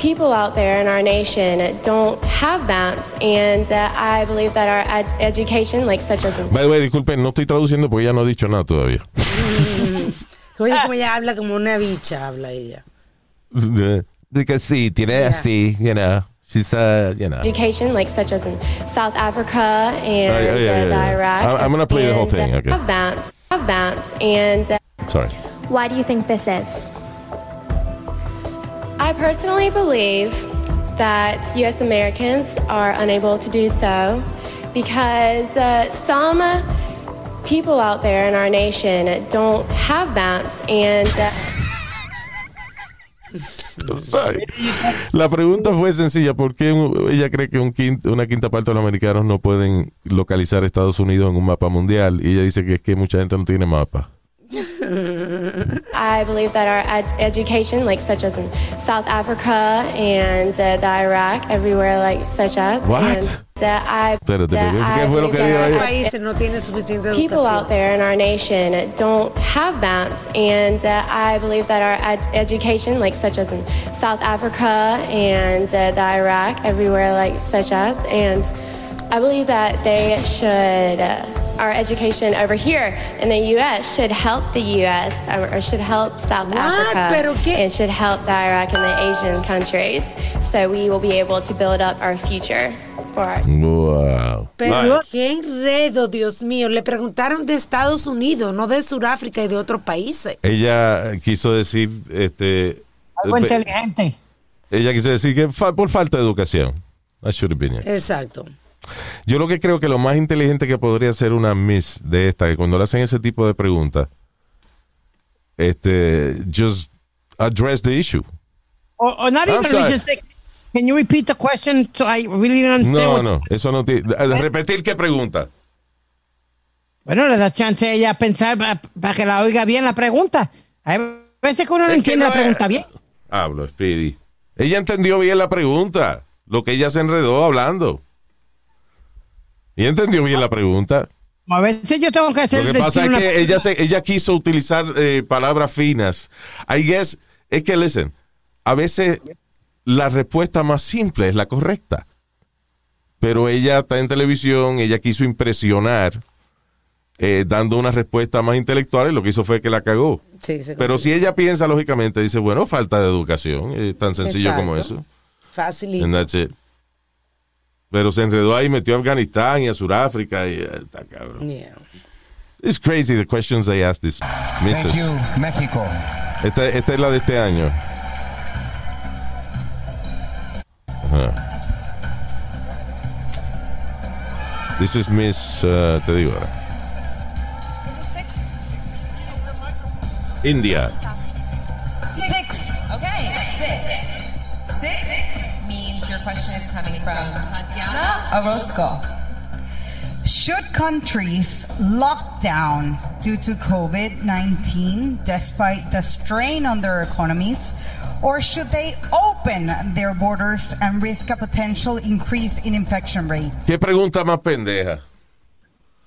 people out there in our nation don't have maps, and uh, I believe that our ed- education, like such as By the way, disculpen, no estoy traduciendo porque ella no ha dicho nada todavía. [LAUGHS] Oye, como [LAUGHS] ella habla como una bicha, habla ella. [LAUGHS] Porque sí, tiene así, you know. She's, uh, you know. education, like such as in South Africa and Oh, yeah, yeah, uh, yeah, the yeah. Iraq. I'm- I'm gonna play the whole uh, thing, okay. Have maps, have maps, and. Uh, Sorry. Why do you think this is? I personally believe that U.S. Americans are unable to do so because uh, some people out there in our nation don't have maps and. Uh. La pregunta fue sencilla. ¿Por qué ella cree que un quin- una quinta parte de los americanos no pueden localizar Estados Unidos en un mapa mundial? Y ella dice que es que mucha gente no tiene mapa. I believe that our ed- education, like such as in South Africa and uh, the Iraq, everywhere like such as, What? and uh, I, Espérate, that ¿qué I fue lo believe que that dijo ella? Países no tienen suficiente people out there in our nation don't have maps, and uh, I believe that our ed- education, like such as in South Africa and uh, the Iraq, everywhere like such as, and I believe that they should. Uh, our education over here in the U.S. should help the U.S. or, or should help South What? Africa ¿Pero and should help the Iraq and the Asian countries, so we will be able to build up our future our Wow. Pero qué enredo, Dios mío. Le preguntaron de Estados Unidos, no de Sudáfrica y de otros países. Ella quiso decir, este, Algo inteligente. ella quiso decir que fa- por falta de educación. That should have been it. Exacto. Yo lo que creo que lo más inteligente que podría ser una miss de esta, que cuando le hacen ese tipo de preguntas, este, just address the issue. Or, or not I'm even sorry. just like, can you repeat the question so I really don't understand? No, no, eso no tiene. Repetir qué pregunta. Bueno, le da chance a ella a pensar para que la oiga bien la pregunta. Hay veces que uno no Es entiende no la es- pregunta bien. Hablo, Speedy. Ella entendió bien la pregunta. Lo que ella se enredó hablando. Y entendió bien la pregunta. A veces yo tengo que hacer Lo que pasa es que ella, se, ella quiso utilizar eh, palabras finas. I guess, es que, listen, a veces la respuesta más simple es la correcta. Pero ella está en televisión, ella quiso impresionar eh, dando una respuesta más intelectual y lo que hizo fue que la cagó. Sí, Pero si ella piensa lógicamente, dice, bueno, falta de educación, es tan sencillo como eso. Facilito. And that's it. Pero se enredó ahí, metió a Afganistán y a Sudáfrica y eh, está cabrón. Yeah. It's crazy the questions they ask this missus. Thank you, México. Esta, esta es la de este año. This is Miss, uh, te digo ahora. India. Six. Okay, six. Another question is coming from Tatiana Orozco. Should countries lock down due to COVID 19 despite the strain on their economies? Or should they open their borders and risk a potential increase in infection rates? ¿Qué pregunta más pendeja?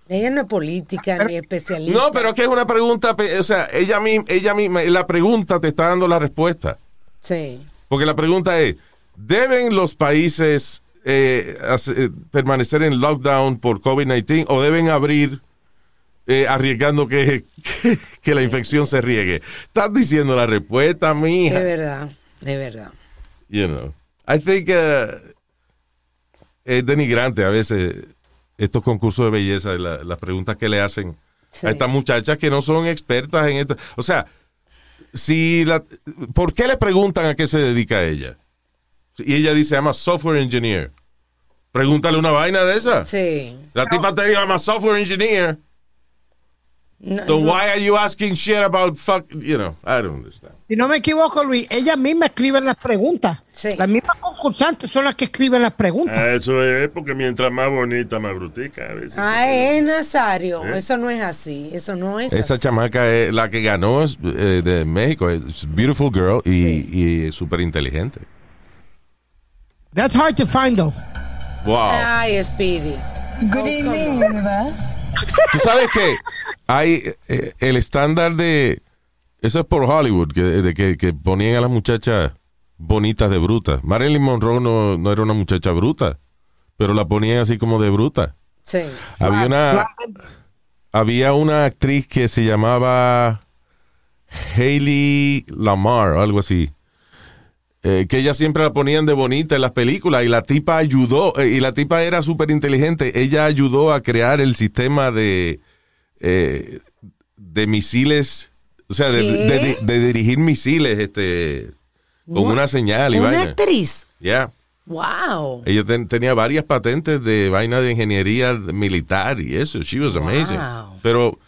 Ella no es política ni especialista. No, pero es que es una pregunta, o sea, ella misma, ella misma, la pregunta te está dando la respuesta. Sí. Porque la pregunta es, ¿deben los países eh, eh, permanecer en lockdown por COVID-19 o deben abrir eh, arriesgando que, que, que la infección se riegue? Estás diciendo la respuesta, mija. De verdad, de verdad. You know, I think uh, es denigrante a veces estos concursos de belleza, la- las preguntas que le hacen a estas muchachas que no son expertas en esto. O sea, si la, ¿por qué le preguntan a qué se dedica ella? Y ella dice, I'm a software engineer. Pregúntale una vaina de esa. Sí. La tipa te dice, I'm a software engineer. No, So no. why are you asking shit about fuck, you know, I don't understand. Si no me equivoco, Luis, ella misma escribe las preguntas. Las mismas concursantes son las que escriben las preguntas. Ah, Eso es porque mientras más bonita, más brutica. A veces. Ah, es Nazario. ¿Eh? Eso no es así. Eso no es Esa así. chamaca es la que ganó es, eh, de México. Es beautiful girl y, y súper inteligente. That's hard to find, though. Wow. Ay, Speedy. Good evening, universe. Tú sabes que hay eh, el estándar de. Eso es por Hollywood, que, de que, que ponían a las muchachas bonitas de bruta. Marilyn Monroe no, no era una muchacha bruta, pero la ponían así como de bruta. Sí. Había una, había una actriz que se llamaba Hailey Lamar algo así. Eh, que ella siempre la ponían de bonita en las películas y la tipa ayudó, eh, y la tipa era súper inteligente, ella ayudó a crear el sistema de, eh, de misiles, o sea, de, de- de dirigir misiles este, con What? una señal y Una vaina. actriz. Yeah. Wow. Ella ten- tenía varias patentes de vaina de ingeniería militar y eso. She was amazing. Wow. Pero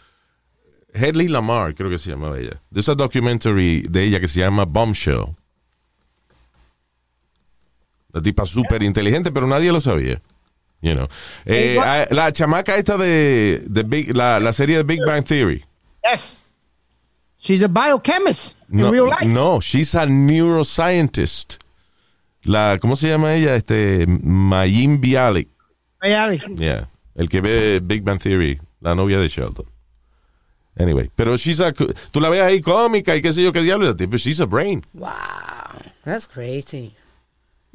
Hedley Lamar, creo que se llamaba ella. There's a documentary de ella que se llama Bombshell. La tipa súper inteligente, pero nadie lo sabía. You know. Eh, ah, la chamaca esta de, de Big- la, la serie de Big Bang Theory. Yes. She's a biochemist in No, real life. no, she's a neuroscientist. La, ¿Cómo se llama ella? Este, Mayim Bialik. Mayali. Yeah. El que ve Big Bang Theory, la novia de Sheldon. Anyway, pero she's a, tú la ves ahí cómica y qué sé yo qué diablo, pero she's a brain. Wow. That's crazy.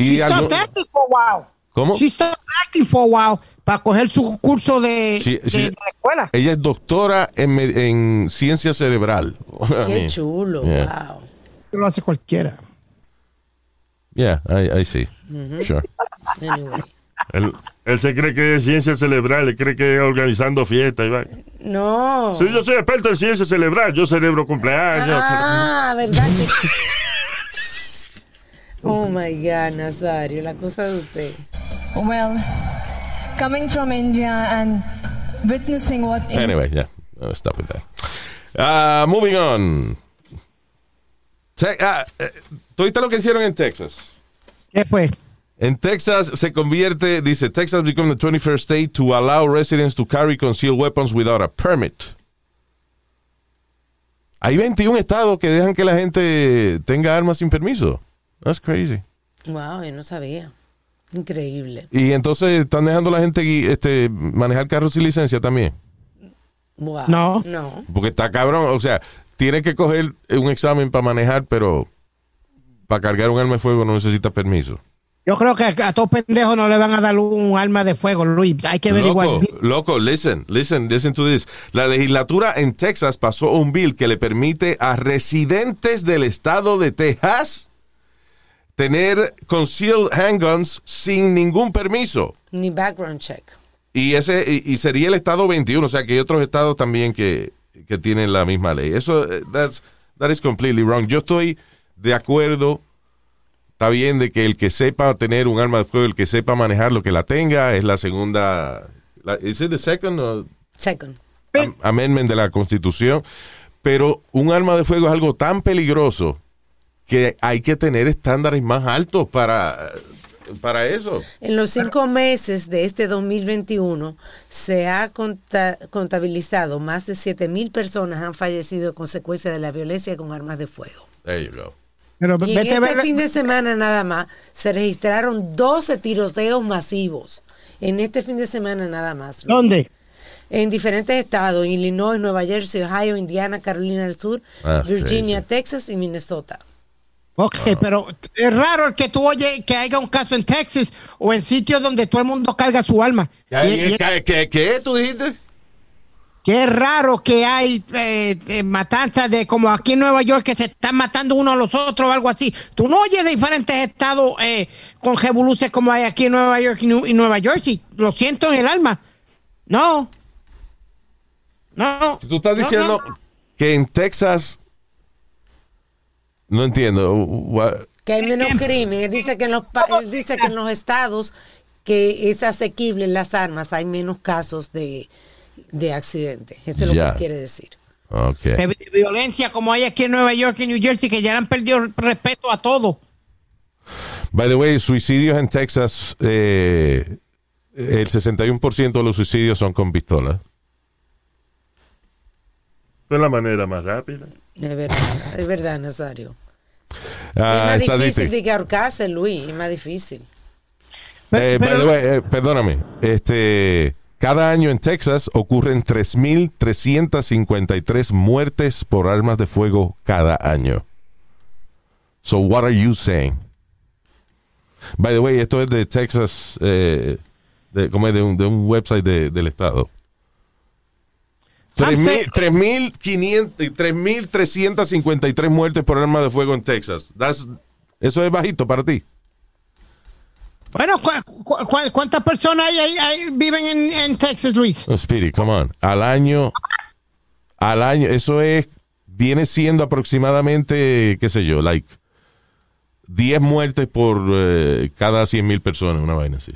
Y She algo- stopped acting for a while. ¿Cómo? She stopped acting for a while para coger su curso de, Sí, de- sí. de la escuela. Ella es doctora en, en ciencia cerebral. [LAUGHS] Qué chulo. yeah. Wow. Lo hace cualquiera. Yeah, I, I see. Ujú. Sure. Anyway. Él, él se cree que es ciencia cerebral, él cree que es organizando fiestas. y va. No. Sí, yo soy experto en ciencia cerebral, yo celebro cumpleaños. Ah, ¿verdad? [LAUGHS] oh my God, Nazario, la cosa de usted. Well, coming from India and witnessing what. Anyway, yeah. Stop with that. Uh, moving on. Te- ah, eh, ¿Tú viste lo que hicieron en Texas? ¿Qué fue? En Texas se convierte, dice, Texas become the 21st state to allow residents to carry concealed weapons without a permit. Hay 21 estados que dejan que la gente tenga armas sin permiso. That's crazy. Wow, yo no sabía. Increíble. Y entonces están dejando a la gente este, manejar carros sin licencia también. Wow. No. No. Porque está cabrón. O sea, tiene que coger un examen para manejar, pero para cargar un arma de fuego no necesita permiso. Yo creo que a todos pendejos no le van a dar un arma de fuego, Luis. Hay que averiguar. Loco, loco, listen, listen, listen to this. La legislatura en Texas pasó un bill que le permite a residentes del estado de Texas tener concealed handguns sin ningún permiso. Ni background check. Y ese y, y sería el estado 21, o sea que hay otros estados también que, que tienen la misma ley. Eso eh, that's, that is completely wrong. Yo estoy de acuerdo Está bien de que el que sepa tener un arma de fuego, el que sepa manejar lo que la tenga, es la segunda. La, ¿Is it the second or Second. am- amendment de la Constitución? Pero un arma de fuego es algo tan peligroso que hay que tener estándares más altos para para eso. En los cinco meses de este 2021 se ha conta- contabilizado más de 7 mil personas han fallecido a consecuencia de la violencia con armas de fuego. There you go. Pero Y en vete este ver. fin de semana nada más se registraron 12 tiroteos masivos. En este fin de semana nada más. Luis. ¿Dónde? En diferentes estados, en Illinois, Nueva Jersey, Ohio, Indiana, Carolina del Sur, Ah, Virginia, sí, Texas y Minnesota. Ok, pero es raro el que tú oyes que haya un caso en Texas o en sitios donde todo el mundo carga su alma. ¿Qué, tú dijiste? que es raro que hay eh, eh, matanzas de como aquí en Nueva York que se están matando uno a los otros o algo así. Tú no oyes de diferentes estados eh, con revoluciones como hay aquí en Nueva York y, Nu- y Nueva Jersey. Lo siento en el alma. No. No. Tú estás No, diciendo no, no. que en Texas. No entiendo. What- Que hay menos crimen. Él dice que en los, él dice que en los estados que es asequible las armas hay menos casos de, de accidentes. Eso es lo que quiere decir. Ok. De vi- violencia como hay aquí en Nueva York y New Jersey que ya le han perdido respeto a todo. By the way, suicidios en Texas, eh, el 61% de los suicidios son con pistolas. Es la manera más rápida. Es verdad, es verdad, Nazario. Ah, es más difícil de que ahorcarse, Luis. Es más difícil. Eh, way, eh, perdóname. Este, cada año en Texas ocurren 3.353 muertes por armas de fuego cada año. So, what are you saying? By the way, esto es de Texas, eh, de, como es de un, de un website de- del estado. I'm 3.000 3.500 3.353 muertes por armas de fuego en Texas. That's- eso es bajito para ti. Bueno, ¿cu- cu- cu- ¿cuántas personas hay, ahí- ahí viven en, en Texas, Luis? No, Speedy, come on. Al año, al año, eso es, viene siendo aproximadamente, qué sé yo, like 10 muertes por eh, cada 100 mil personas, una vaina así.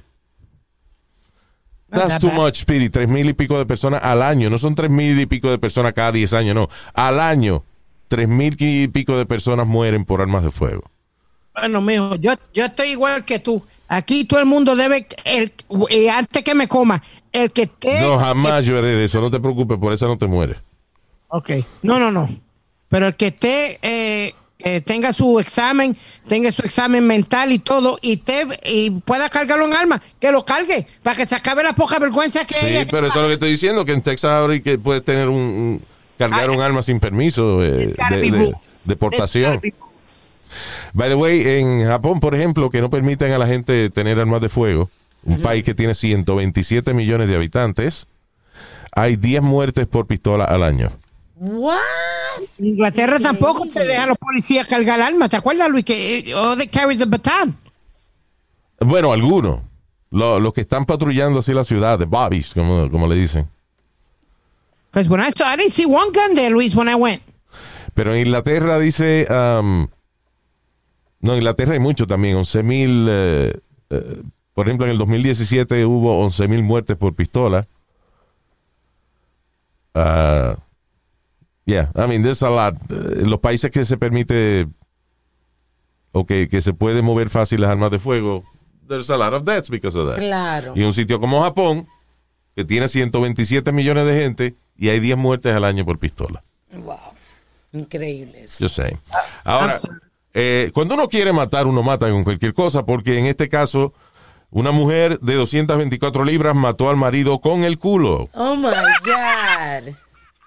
That's that too much, Speedy. Tres mil y pico de personas al año. No son tres mil y pico de personas cada 10 años, no. Al año, tres mil y pico de personas mueren por armas de fuego. Bueno, mijo, yo, yo estoy igual que tú. Aquí todo el mundo debe, el, y antes que me coma, el que esté... No, jamás yo haré eso. No te preocupes, por eso no te mueres. Ok, no, no, no. Pero el que esté, eh, eh, tenga su examen, tenga su examen mental y todo, y, te, y pueda cargarlo en arma, que lo cargue, para que se acabe la poca vergüenza que Sí, hay. pero eso es lo que estoy diciendo, que en Texas ahora que puedes tener un, un- cargar un arma sin permiso eh, de, de- deportación. By the way, en Japón, por ejemplo, que no permiten a la gente tener armas de fuego, un país que tiene 127 millones de habitantes, hay 10 muertes por pistola al año. What? En Inglaterra tampoco te dejan los policías cargar armas. ¿Te acuerdas, Luis? Que eh, oh, they carry the baton. Bueno, algunos. Lo- Los que están patrullando así la ciudad, de bobbies, como, como le dicen. Because when I, saw, I didn't see one gun there, Luis, when I went. Pero en Inglaterra dice, um, no, en Inglaterra hay mucho también, 11 mil, eh, eh, por ejemplo, en el 2017 hubo 11 mil muertes por pistola. Ah, yeah, I mean, there's a lot. Eh, los países que se permite o que, que se puede mover fácil las armas de fuego, there's a lot of deaths because of that. Claro. Y un sitio como Japón, que tiene 127 millones de gente y hay 10 muertes al año por pistola. Wow. Increíble eso. Yo sé. Ahora, eh, cuando uno quiere matar, uno mata con cualquier cosa, porque en este caso, una mujer de 224 libras mató al marido con el culo. Oh my God.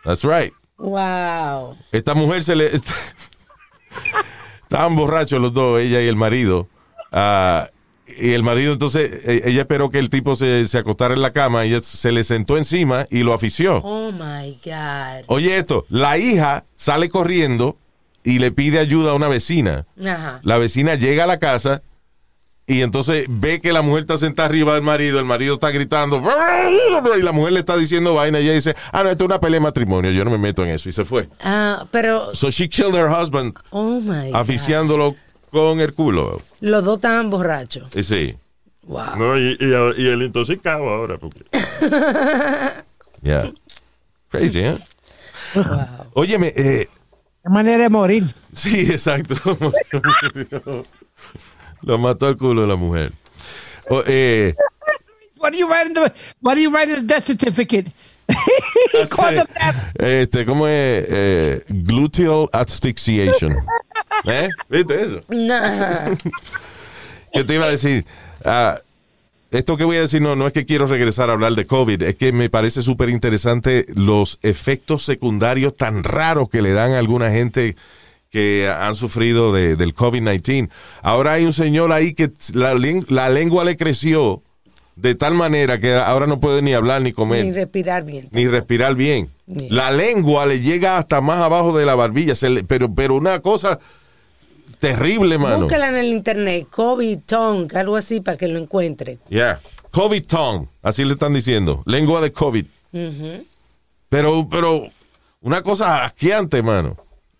That's right. Wow. Esta mujer se le... [LAUGHS] Estaban borrachos los dos, ella y el marido. Ah, y el marido entonces, e- ella esperó que el tipo se, se acostara en la cama, ella se le sentó encima y lo afició. Oh my God. Oye esto, la hija sale corriendo y le pide ayuda a una vecina. Ajá. La vecina llega a la casa y entonces ve que la mujer está sentada arriba del marido, el marido está gritando y la mujer le está diciendo vaina y ella dice, ah, no, esto es una pelea de matrimonio, yo no me meto en eso y se fue. Ah, pero. So she killed her husband Oh my God. aficiándolo con el culo. Los dos estaban borrachos. Y sí, Wow. No, y, y, y el intoxicado ahora, porque. [LAUGHS] yeah. Crazy, ¿eh? Wow. Óyeme, eh, Qué manera de morir. Sí, exacto. [LAUGHS] [LAUGHS] Lo mató el culo de la mujer. O, eh, What are you writing the, what are you writing the death certificate? [LAUGHS] He called them that. este, ¿cómo es? Eh, gluteal asphyxiation. [LAUGHS] ¿Eh? ¿Viste eso? Nah. [LAUGHS] Yo te iba a decir, ah, esto que voy a decir no, no es que quiero regresar a hablar de COVID, es que me parece súper interesante los efectos secundarios tan raros que le dan a alguna gente que han sufrido de- del COVID-19. Ahora hay un señor ahí que la, la lengua le creció de tal manera que ahora no puede ni hablar ni comer Ni respirar bien. ni respirar bien. La lengua le llega hasta más abajo de la barbilla, se le- pero, pero una cosa terrible, mano. Búscala en el internet, COVID tongue, algo así para que lo encuentre. Yeah. COVID tongue, así le están diciendo. Lengua de COVID. Pero, pero, una cosa asqueante, mano.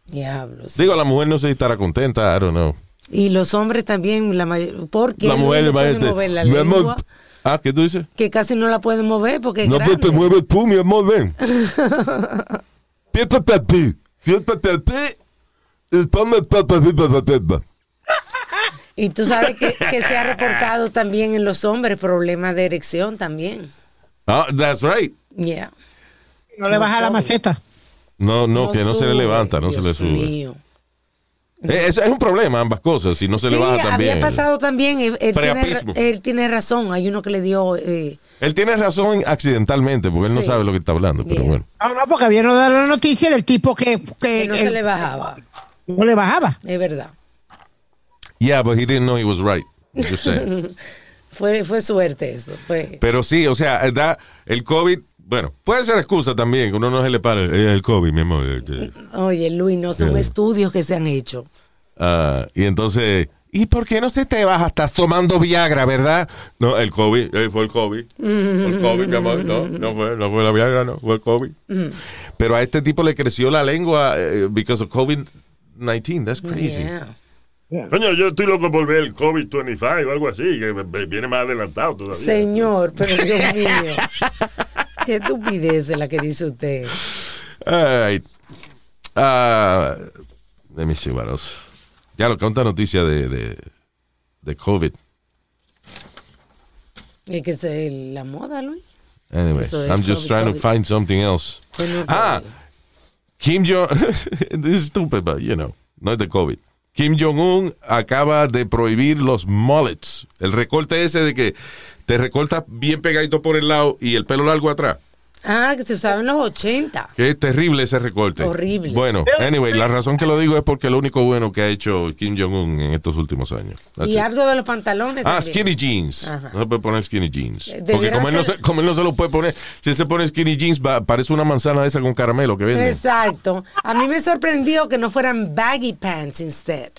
Diablos. Digo, la mujer no sé si estará contenta, I don't know. Y los hombres también, la mayor, porque la mujer, no pueden mover la amor, lengua, Ah, ¿qué tú dices? que casi no la pueden mover porque es no pues, te, grande. te mueves tú, mi amor, ven. [LAUGHS] Piéntate a ti. Piéntate a ti. Y ponme teta. Y tú sabes que, [LAUGHS] que se ha reportado también en los hombres problemas de erección también. Ah, that's right. Yeah. No le baja la maceta. No, no, No que no se le sube, levanta, no se le Dios sube. mío. Eh, Es, es un problema ambas cosas, si no se le sí, baja también. había pasado también. Él, él tiene, Preapismo. él tiene razón. Hay uno que le dio. eh, Él tiene razón accidentalmente, porque él no Sí. sabe lo que está hablando, pero bueno. No, no, porque había dado la noticia del tipo que, que, que no se el- le bajaba. no le bajaba. Es verdad. Yeah, but he didn't know he was right. Just saying. [LAUGHS] fue, fue suerte eso. Fue. Pero sí, o sea, da, el COVID, bueno, puede ser excusa también, que uno no se le pare. "Eh, el COVID, mi amor. eh, eh". Oye, Luis, no son Yeah. estudios que se han hecho. Ah, y entonces, ¿y por qué no se te baja? Estás tomando Viagra, ¿verdad? No, el COVID, eh, fue el COVID. Fue el COVID, mi amor. No, no fue, no fue la Viagra, no, fue el COVID. Pero a este tipo le creció la lengua eh, because of COVID-19. That's crazy. Coño, yo estoy loco por ver el COVID-25 o algo así, que viene más adelantado todavía. Señor, pero Dios mío. [LAUGHS] Qué estupidez es la que dice usted. All right. Ah, let me see what else. Ya lo cuenta noticia de, de, de COVID. Es que es la moda, Luis. Anyway, Eso I'm just COVID, trying to COVID. find something else. Ah, Kim Jong, [LAUGHS] this is stupid, but you know, no es de COVID. Kim Jong-un acaba de prohibir los mullets. El recorte ese de que te recortas bien pegadito por el lado y el pelo largo atrás. Ah, que se usaba en los 80. Que es terrible ese recorte. Horrible. Bueno, anyway, la razón que lo digo es porque lo único bueno que ha hecho Kim Jong-un en estos últimos años. That's Y it. algo de los pantalones Ah, también. skinny jeans. Ajá. No se puede poner skinny jeans. Eh, Porque como él, no se, como él no se lo puede poner, si se pone skinny jeans, va- parece una manzana esa con caramelo que venden. Exacto. A mí me sorprendió que no fueran baggy pants instead.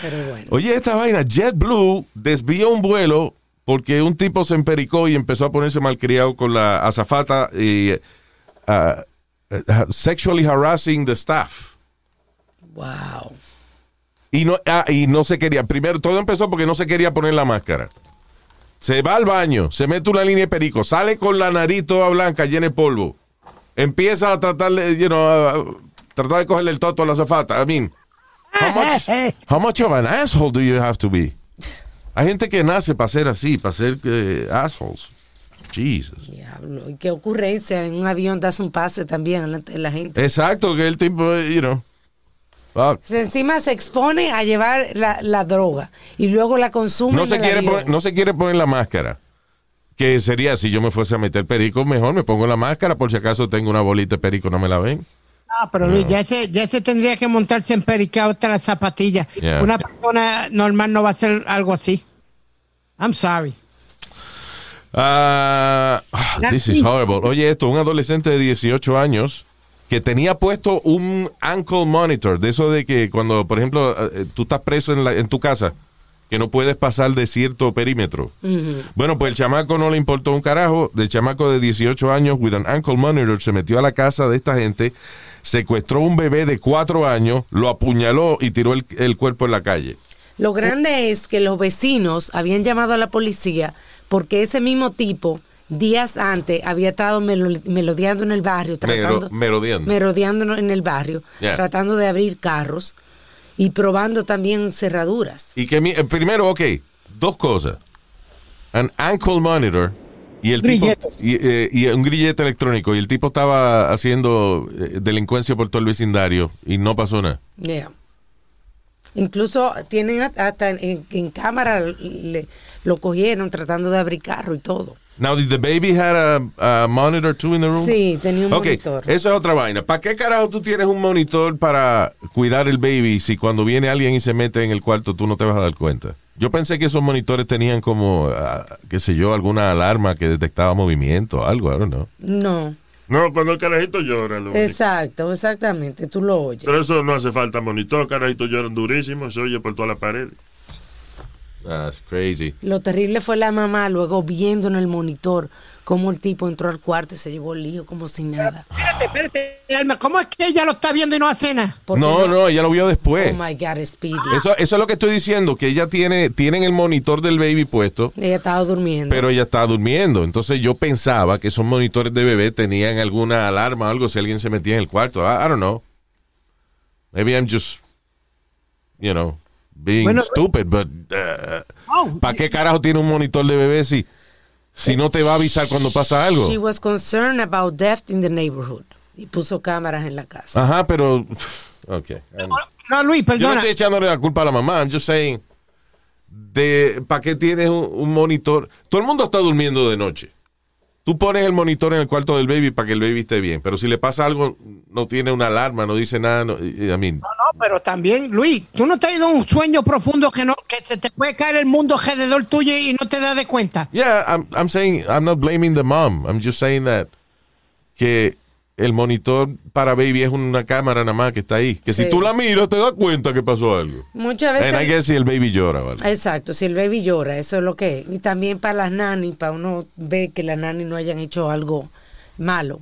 Pero bueno. Oye, esta vaina, JetBlue desvió un vuelo porque un tipo se empericó y empezó a ponerse malcriado con la azafata y ah, sexually harassing the staff. Wow. Y no, ah, y no se quería. Primero, todo empezó porque no se quería poner la máscara. Se va al baño, se mete una línea de perico, sale con la nariz toda blanca, llena de polvo. Empieza a tratar de, you know, a- a tratar de cogerle el toto a la zafata. I mean, how much, [LAUGHS] how much of an asshole do you have to be? Hay gente que nace para ser así, para ser eh, assholes. Jesus. Diablo. ¿Y qué ocurrencia? En un avión das un pase también a la, a la gente. Exacto, que el tipo, you know. fuck. Encima se expone a llevar la, la droga y luego la consume no se, quiere avión. poner, no se quiere poner la máscara. Que sería si yo me fuese a meter perico, mejor me pongo la máscara por si acaso tengo una bolita de perico, no me la ven. No, pero Luis, ya ese, ya ese tendría que montarse en pericado hasta las zapatillas. Yeah. Una persona normal no va a hacer algo así. I'm sorry. Ah, this is horrible. Oye, esto, un adolescente de 18 años que tenía puesto un ankle monitor, de eso de que cuando, por ejemplo, eh, tú estás preso en, la- en tu casa, que no puedes pasar de cierto perímetro. Bueno, pues el chamaco no le importó un carajo. Del chamaco de 18 años, with an ankle monitor, se metió a la casa de esta gente, secuestró un bebé de 4 años, lo apuñaló y tiró el, el cuerpo en la calle. Lo grande es que los vecinos habían llamado a la policía porque ese mismo tipo días antes había estado melo- melodeando en el barrio, tratando, Mero- merodeando. merodeando en el barrio, Yeah. tratando de abrir carros y probando también cerraduras. Y que mi- eh, primero, ok, dos cosas. An ankle monitor y el tipo y, eh, y un grillete electrónico y el tipo estaba haciendo eh, delincuencia por todo el vecindario y no pasó nada. Yeah. Incluso tienen hasta- hasta en, en cámara le- lo cogieron tratando de abrir carro y todo. Now, did the baby had a, a monitor too in the room? Sí, tenía un Ok, monitor. eso es otra vaina. ¿Para qué carajo tú tienes un monitor para cuidar el baby si cuando viene alguien y se mete en el cuarto tú no te vas a dar cuenta? Yo pensé que esos monitores tenían como, ah, qué sé yo, alguna alarma que detectaba movimiento, algo, I don't know. No. No, cuando el carajito llora. Lo único. Exacto, exactamente. Tú lo oyes. Pero eso no hace falta monitor. El carajito lloran durísimo. Se oye por toda la pared. That's crazy. Lo terrible fue la mamá luego viendo en el monitor cómo el tipo entró al cuarto y se llevó el lío como si nada. Espérate, espérate, Alma. ¿Cómo es que ella lo está viendo y no hace nada? No, no, ella lo vio después. Oh my God, Speedy. Eso, eso es lo que estoy diciendo, que ella tiene, tienen el monitor del baby puesto, Ella estaba durmiendo. pero ella está durmiendo. Entonces yo pensaba que esos monitores de bebé tenían alguna alarma o algo si alguien se metía en el cuarto. I, I don't know. Maybe I'm just, you know, being Bueno, stupid, but uh, Oh, ¿para qué carajo tiene un monitor de bebé si, si no te va a avisar cuando pasa algo? She was concerned about theft in the neighborhood. Y puso cámaras en la casa. Ajá, pero, ok. No, Luis, Yo no perdona. estoy echándole la culpa a la mamá. I'm just saying, de, ¿para qué tienes un, un monitor? Todo el mundo está durmiendo de noche. Tú pones el monitor en el cuarto del baby para que el baby esté bien, pero si le pasa algo, no tiene una alarma, no dice nada. No, I mean, No, pero también, Luis, tú no te has ido a un sueño profundo que no que te, te puede caer el mundo alrededor tuyo y no te das de cuenta. yeah, I'm, I'm saying, I'm not blaming the mom. I'm just saying that que el monitor para baby es una cámara nada más que está ahí. Que Sí. si tú la miras, te das cuenta que pasó algo. Muchas veces. I guess si el baby llora, ¿vale? Exacto, si el baby llora, eso es lo que es. Y también para las nanny, para uno ver que las nanny no hayan hecho algo malo.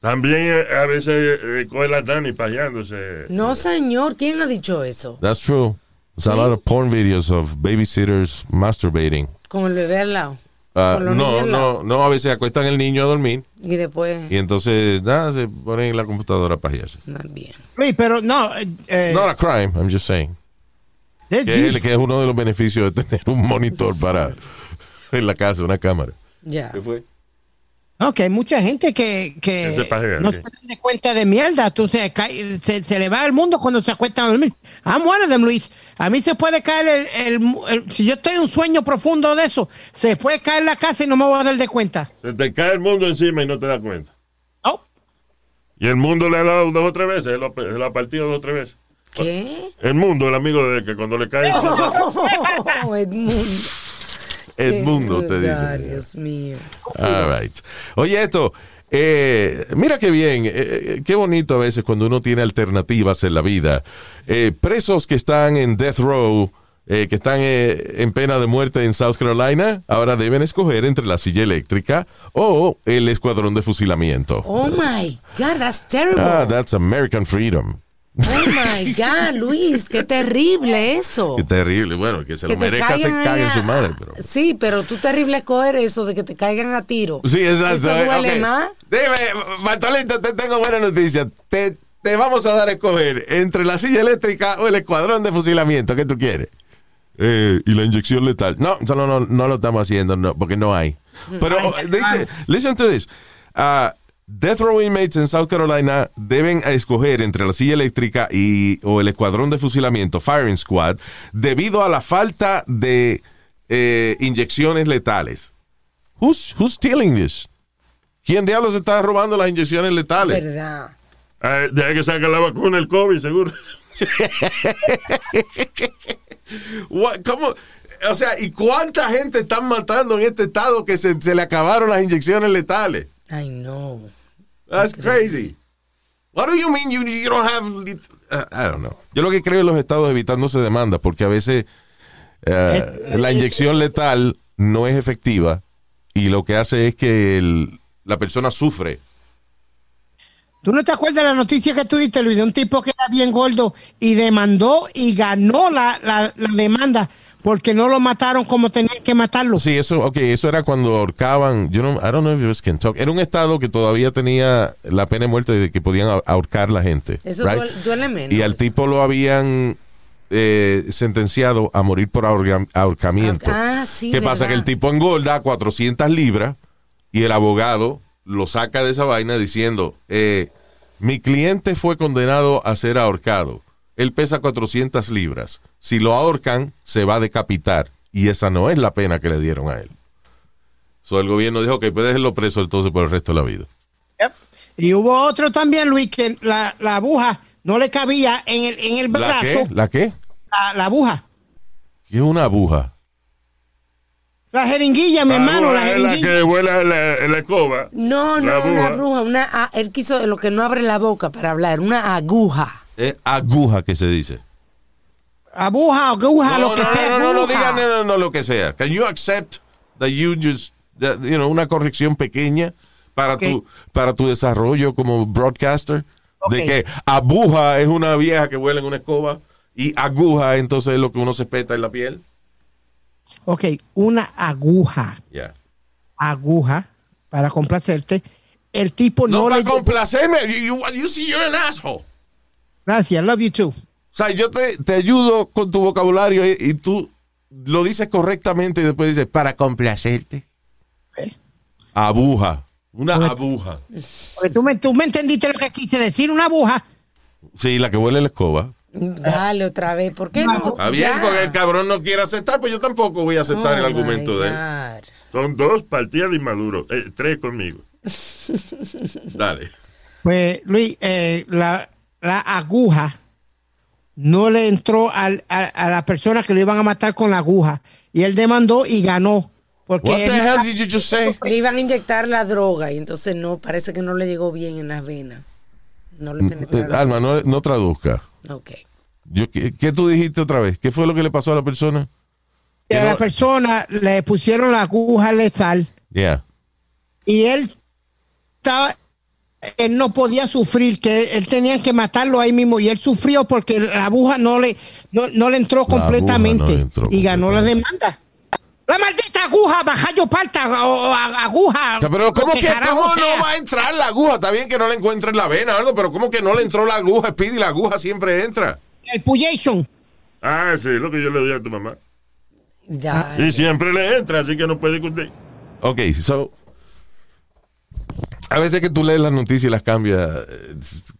También eh, a veces eh, coge la nani paseándose. No, señor, ¿quién ha dicho eso? That's true. There's a lot of porn videos of babysitters masturbating. Con el bebé al lado. Ah, los no, no, no, a veces acuestan el niño a dormir Y después, y entonces nada, se ponen en la computadora para pajearse. también. Luis, pero no. eh, Not a crime, I'm just saying. Que que es uno de los beneficios de tener un monitor para en la casa, una cámara. Ya. ¿Qué fue? No, que hay mucha gente que, que no se de cuenta de mierda. Tú se, cae- se, se le va el mundo cuando se acuestan a dormir. I'm one of them, Luis. A mí se puede caer el, el- el- Si yo estoy en un sueño profundo de eso, se puede caer la casa y no me voy a dar de cuenta. Se te cae el mundo encima y no te das cuenta. Oh, Y el mundo le ha dado dos o tres veces. Él ha partido dos o tres veces. ¿Qué? El mundo, el amigo de que cuando le cae. [LAUGHS] Oh, [LAUGHS] Edmundo. Edmundo, te Ay, dice. Dios mío. All right. Oye, esto, eh, mira qué bien, eh, eh, qué bonito a veces cuando uno tiene alternativas en la vida. Eh, presos que están en death row, eh, que están eh, en pena de muerte en South Carolina, ahora deben escoger entre la silla eléctrica o el escuadrón de fusilamiento. Oh my God, that's terrible. Ah, that's American freedom. Oh my God, Luis, qué terrible eso. Qué terrible. Bueno, que se Que lo merezca, se cague en su madre. Pero... Sí, pero tú terrible escoger eso de que te caigan a tiro. Sí, exacto. Eso eh, duele más. Dime, Bartolito, te tengo buena noticia. Te, te vamos a dar a escoger entre la silla eléctrica o el escuadrón de fusilamiento. ¿Qué tú quieres? Eh, y la inyección letal. No, no, no, no, lo estamos haciendo, no, porque no hay. Pero oh, dice, listen to this. Ah, death row inmates en South Carolina deben escoger entre la silla eléctrica y, o el escuadrón de fusilamiento, firing squad, debido a la falta de eh, inyecciones letales. Who's, who's stealing this? ¿Quién diablos está robando las inyecciones letales? Verdad. Ah, Deja que saque la vacuna el COVID, seguro. What- ¿Cómo? O sea, ¿y cuánta gente están matando en este estado que se, se le acabaron las inyecciones letales? I know. That's crazy. What do you mean you, you don't have... Uh, I don't know. Yo lo que creo en los estados evitándose demandas porque a veces eh, la inyección letal no es efectiva y lo que hace es que el- la persona sufre. ¿Tú no te acuerdas de la noticia que tú diste, Luis, de un tipo que era bien gordo y demandó y ganó la, la- la demanda porque no lo mataron como tenían que matarlo? Sí, eso, ok, eso era cuando ahorcaban, yo no, I don't know if it was Kentucky, era un estado que todavía tenía la pena de muerte de que podían ahor- ahorcar la gente. Eso right? duele, duele menos. Y al tipo lo habían eh, sentenciado a morir por ahorga- ahorcamiento. Ah, sí, ¿Qué pasa? Que el tipo engorda 400 libras y el abogado lo saca de esa vaina diciendo, eh, mi cliente fue condenado a ser ahorcado. Él pesa 400 libras. Si lo ahorcan, se va a decapitar. Y esa no es la pena que le dieron a él. So, el gobierno dijo que puede dejarlo preso entonces por el resto de la vida. Y hubo otro también, Luis, que la, la aguja no le cabía en el, en el ¿La brazo. qué? ¿La qué? La, la aguja. ¿Qué es una aguja? La jeringuilla, mi hermano, la aguja es la jeringuilla. que vuela en la, escoba. No, La no, una aguja. bruja, una, ah, él quiso lo que no abre la boca para hablar, una aguja. Es aguja que se dice. Aguja, aguja, no, lo que no, sea. no, no, no, digan no, no, no, lo que sea. Can you accept that you just, that, you know, una corrección pequeña para tu para tu desarrollo como broadcaster de que aguja es una vieja que vuela en una escoba y aguja entonces es lo que uno se peta en la piel. Ok, una aguja. Ya. Aguja para complacerte. El tipo No, no, para le. complacerme. You, you, you see, you're an asshole. Gracias, love you too. O sea, yo te, te ayudo con tu vocabulario y, y tú lo dices correctamente y después dices, para complacerte. Aguja. Una aguja. Porque tú me, tú me entendiste lo que quise decir, una aguja. Sí, la que huele en la escoba. Dale otra vez, ¿por qué no? Está bien, Ya. porque el cabrón no quiere aceptar, pues yo tampoco voy a aceptar el Oh, argumento de él. Son dos partidas de inmaduro. Eh, tres conmigo. [LAUGHS] Dale. Pues, Luis, eh, la, la aguja no le entró al- a, a la persona que lo iban a matar con la aguja. Y él demandó y ganó. Porque What the él- hell did you just say? Le iban a inyectar la droga y entonces no, parece que no le llegó bien en las venas. No le Eh, penetraron. Alma, no, no traduzca. Ok. Yo, ¿qué, qué tú dijiste otra vez? ¿Qué fue lo que le pasó a la persona? que a la persona le pusieron la aguja letal Yeah. y él estaba él no podía sufrir que él tenían que matarlo ahí mismo y él sufrió porque la aguja no le no, no le entró completamente no le entró y ganó la demanda la maldita aguja bajayo parta o, aguja Pero ¿cómo que cómo no va a entrar la aguja? Está bien que no le encuentren la vena o algo, pero ¿cómo que no le entró la aguja, Speedy? La aguja siempre entra. el puyation Ah, sí, lo que yo le doy a tu mamá. Ya. Y siempre le entra, así que no puede discutir. Ok, so. A veces que tú lees las noticias y las cambias.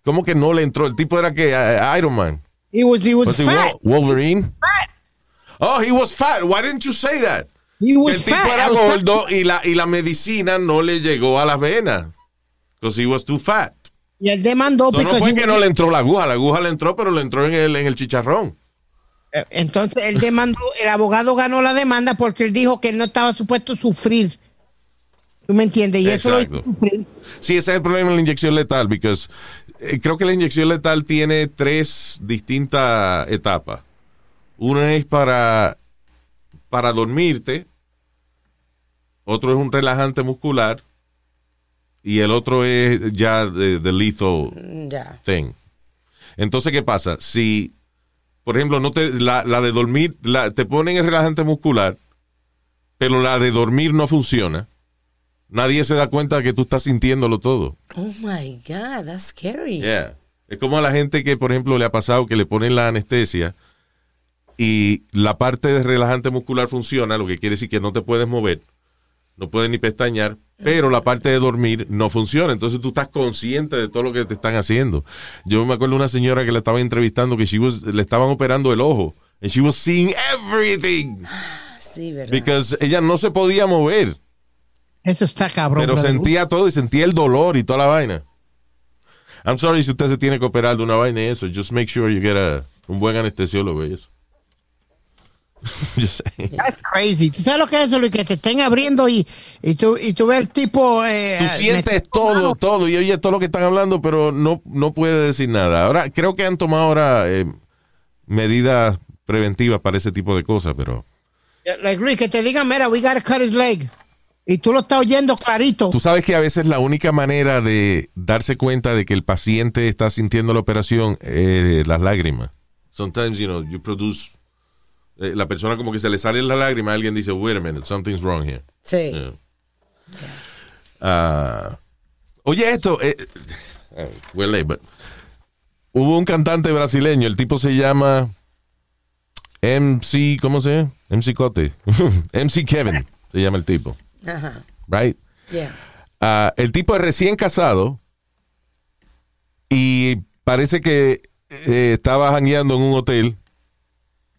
¿Cómo que no le entró? El tipo era que eh, Iron Man. he was he was Was he fat Wol- Wolverine? Oh, he was fat. Why didn't you say that? he was el tipo fat. era gordo y la, y la medicina no le llegó a las venas. Because he was too fat. y él demandó So, no fue que was- no le entró la aguja. La aguja le entró, pero le entró en el, en el chicharrón. Eh, Entonces él demandó, el abogado ganó la demanda porque él dijo que él no estaba supuesto a sufrir. ¿Tú me entiendes? Y eso lo. Sí, ese es el problema de la inyección letal, because eh, creo que la inyección letal tiene tres distintas etapas. Una es para, para dormirte, otro es un relajante muscular y el otro es ya de, de lethal Ya. thing. Entonces, ¿qué pasa? Si, por ejemplo, no te, la, la de dormir, la, te ponen el relajante muscular, pero la de dormir no funciona, nadie se da cuenta de que tú estás sintiéndolo todo. Oh my God, that's scary. Yeah. Es como a la gente que, por ejemplo, le ha pasado que le ponen la anestesia y la parte de relajante muscular funciona, lo que quiere decir que no te puedes mover, no puedes ni pestañear, pero la parte de dormir no funciona. Entonces tú estás consciente de todo lo que te están haciendo. Yo me acuerdo de una señora que la estaba entrevistando que she was- le estaban operando el ojo. And she was seeing everything. Sí, ¿verdad? Because ella no se podía mover. Eso está cabrón. Pero brother. sentía todo y sentía el dolor y toda la vaina. I'm sorry si usted se tiene que operar de una vaina y eso. Just make sure you get a, un buen anestesiólogo y eso. [LAUGHS] That's crazy. ¿Tú sabes lo que es eso? Que te estén abriendo y, y, tú, y tú ves el tipo... eh, Tú sientes metido todo, mano. todo y oyes todo lo que están hablando, pero no, no puede decir nada. Ahora, creo que han tomado ahora eh, medidas preventivas para ese tipo de cosas, pero Like, Luis, que te digan, mira, we gotta cut his leg. Y tú lo estás oyendo clarito. tú sabes que a veces la única manera de darse cuenta de que el paciente está sintiendo la operación es las lágrimas. Sometimes, you know, you produce eh, la persona como que se le sale la lágrima, alguien dice, wait a minute, something's wrong here. Sí. Yeah. Ah, oye, esto, eh, eh, we're late, but hubo un cantante brasileño, el tipo se llama MC, ¿cómo se llama? MC Cote. [LAUGHS] MC Kevin se llama el tipo. Ajá. Right? Yeah. Ah, el tipo es recién casado y parece que eh, estaba jangueando en un hotel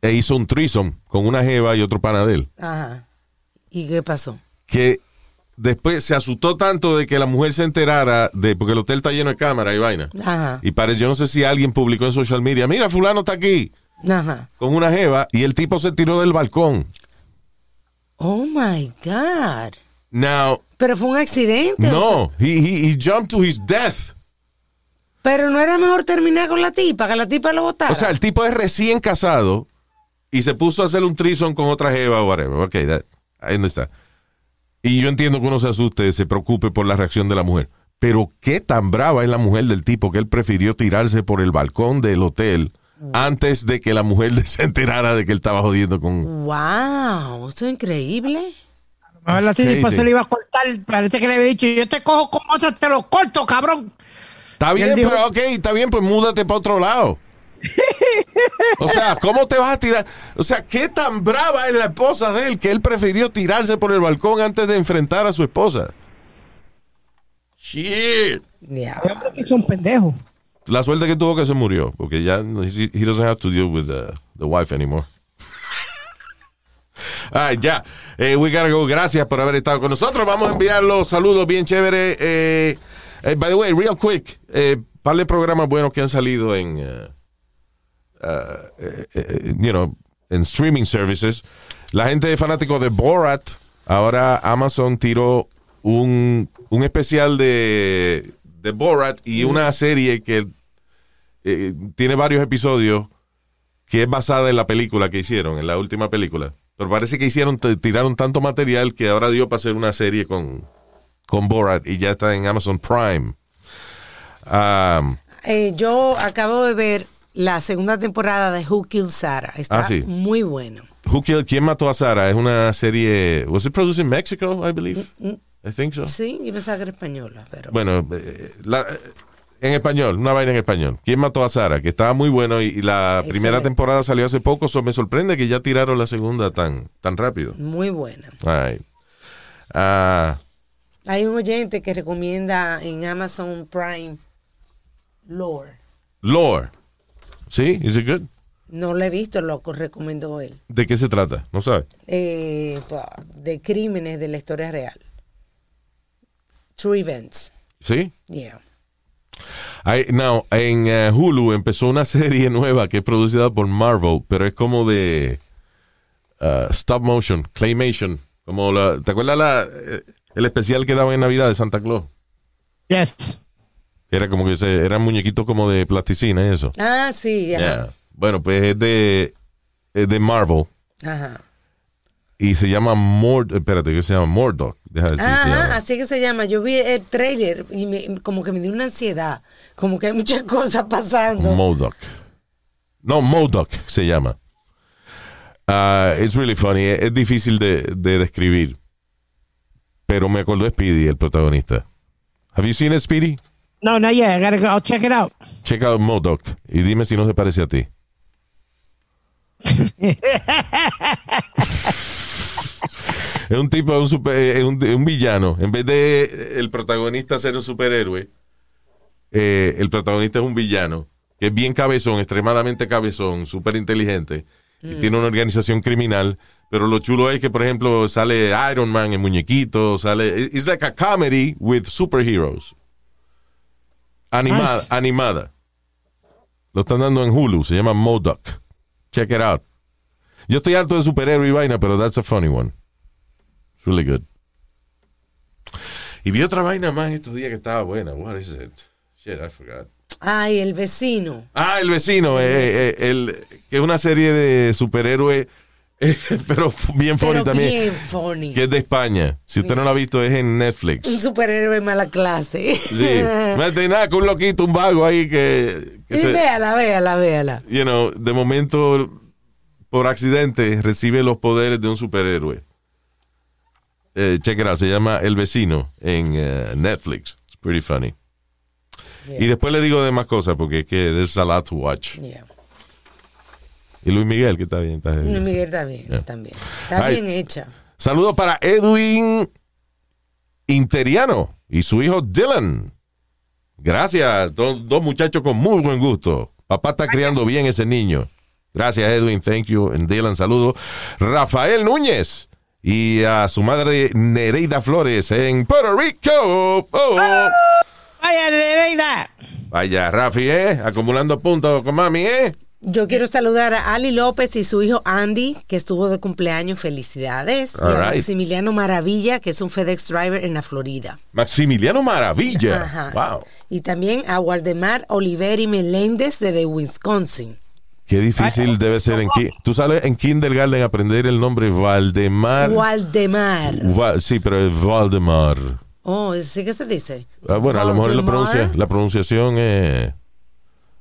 e hizo un threesome con una jeva y otro panadel. Ajá. ¿Y qué pasó? Que después se asustó tanto de que la mujer se enterara de porque el hotel está lleno de cámaras y vaina. Ajá. Y parece, yo no sé si alguien publicó en social media, mira, fulano está aquí Ajá. con una jeva y el tipo se tiró del balcón. Oh my God. Now, Pero fue un accidente. o no, he, he, he jumped to his death. Pero no era mejor terminar con la tipa, que la tipa lo botara. O sea, el tipo es recién casado y se puso a hacer un trison con otra jeva o whatever. Ok, that- ahí no está. Y yo entiendo que uno se asuste, se preocupe por la reacción de la mujer. Pero qué tan brava es la mujer del tipo que él prefirió tirarse por el balcón del hotel antes de que la mujer [LAUGHS] se enterara de que él estaba jodiendo con... Wow, eso es increíble. A ver, la tipa Crazy. se le iba a cortar. Parece que le había dicho: Yo te cojo como otra, te lo corto, cabrón. Está bien, dijo- pero ok, está bien, pues múdate para otro lado. [LAUGHS] O sea, ¿cómo te vas a tirar? O sea, ¿qué tan brava es la esposa de él que él prefirió tirarse por el balcón antes de enfrentar a su esposa? Shit. Yeah. Es un pendejo. La suerte que tuvo que se murió, porque ya he, he doesn't have to deal with the, wife anymore. [LAUGHS] Ay, ya. Eh, we gotta go. Gracias por haber estado con nosotros. Vamos a enviar los saludos bien chévere. Eh, eh, by the way, real quick, par de programas buenos que han salido en, you know, en streaming services. La gente fanático de Borat, ahora Amazon tiró un, un especial de, de Borat y una serie que eh, tiene varios episodios que es basada en la película que hicieron, en la última película. Pero parece que hicieron, tiraron tanto material que ahora dio para hacer una serie con, con Borat y ya está en Amazon Prime. Um, Eh, yo acabo de ver la segunda temporada de Who Killed Sarah. Está Ah, sí. muy bueno. Who Killed- ¿Quién mató a Sara? Es una serie. Was it produced in Mexico, I believe? I think so. Sí, yo pensaba que era española, pero. Bueno, eh, la- en español, una vaina en español. ¿Quién mató a Sara? Que estaba muy bueno y, y la primera Excelente. temporada salió hace poco. So me sorprende que ya tiraron la segunda tan, tan rápido. Muy buena. All right. Ah, Hay un oyente que recomienda en Amazon Prime Lore. Lore. ¿Sí? ¿Is it good? No lo he visto, lo recomendó él. ¿De qué se trata? ¿No sabe? Eh, de crímenes de la historia real. True events. ¿Sí? Yeah. Hay- now, en eh, Hulu empezó una [LAUGHS] serie nueva que es producida por Marvel, pero es como de uh, stop motion, claymation. Como la, ¿Te acuerdas la, eh, el especial que daban en Navidad de Santa Claus? Yes. Era como que se, eran muñequitos como de plasticina y eso. Ah, sí. Yeah. Bueno, pues es de, es de Marvel Ajá. Y se llama Mord, espérate, que se llama Mordok. Deja de decir, se Ajá, llama. así que se llama. Yo vi el trailer y me- como que me dio una ansiedad. Como que hay muchas [LAUGHS] cosas pasando. Modoc. No, Modoc se llama. Ah, it's really funny. Es, es difícil de, de describir. Pero me acordó de Speedy, el protagonista. Have you seen it, Speedy? No, not yet. I gotta go. I'll check it out. Check out Modoc y dime si no se parece a ti. [LAUGHS] es un tipo, un, super- eh, un, un villano. En vez de eh, el protagonista ser un superhéroe, eh, el protagonista es un villano que es bien cabezón, extremadamente cabezón, súper inteligente. y tiene una organización criminal. Pero lo chulo es que, por ejemplo, sale Iron Man en muñequito, sale. It's like a comedy with superheroes. Animada, Nice. animada. Lo están dando en Hulu, se llama Modoc. Check it out. Yo estoy harto de superhéroe y vaina, pero that's a funny one. It's really good. Y vi otra vaina más estos días que estaba buena. What is it? Shit, I forgot. Ay, el vecino. Ah, El Vecino, eh, eh, el, que es una serie de superhéroes, [LAUGHS] eh, pero bien funny Pero también. bien funny. Que es de España. Si usted no la ha visto, es en Netflix. Un superhéroe de mala clase. Sí. [LAUGHS] No tiene nada que un loquito, un vago ahí que, que Y se, véala, véala, véala. you know, de momento, por accidente, recibe los poderes de un superhéroe. Eh, check it out, se llama El Vecino en eh, Netflix. It's pretty funny. Y después le digo de más cosas porque es que there's a lot to watch. Yeah. Y Luis Miguel, que está bien. Está bien. Luis Miguel está bien, Yeah. también. Está Ay. bien hecha. Saludos para Edwin Interiano y su hijo Dylan. Gracias, dos, dos muchachos con muy buen gusto. Papá está criando bien ese niño. Gracias, Edwin. Thank you. And Dylan, saludos. Rafael Núñez y a su madre Nereida Flores en Puerto Rico. Oh. Vaya, Nereida. Vaya, Rafi, ¿eh? Acumulando puntos con mami, ¿eh? Yo quiero saludar a Ali López y su hijo Andy, que estuvo de cumpleaños. Felicidades. All y a right. Maximiliano Maravilla, que es un FedEx driver en la Florida. Maximiliano Maravilla. Ajá. Wow. Y también a Waldemar Oliveri Meléndez de Wisconsin. Qué difícil debe ser en Tú sabes en kindergarten aprender el nombre Valdemar. Waldemar. Va- sí, pero es Valdemar. Oh, ¿sí que se dice? Ah, bueno, a lo mejor la, Valdemar. pronuncia, la pronunciación es.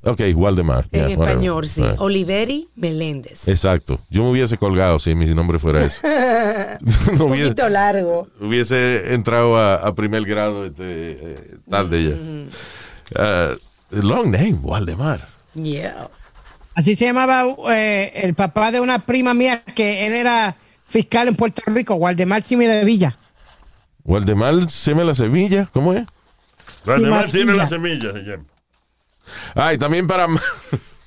Ok, Waldemar. En yeah, whatever. español, sí. Ah, Oliveri Meléndez. Exacto. Yo me hubiese colgado si mi nombre fuera eso. [LAUGHS] [LAUGHS] Un hubiese, poquito largo. hubiese entrado a, a primer grado este, eh, tarde ya. Ah, long name, Waldemar. Yeah. Así se llamaba eh, el papá de una prima mía que él era fiscal en Puerto Rico, Waldemar Simi de Villa. Waldemar Seme la Sevilla, ¿cómo es? Tiene Martilla. la semilla. se llama. También para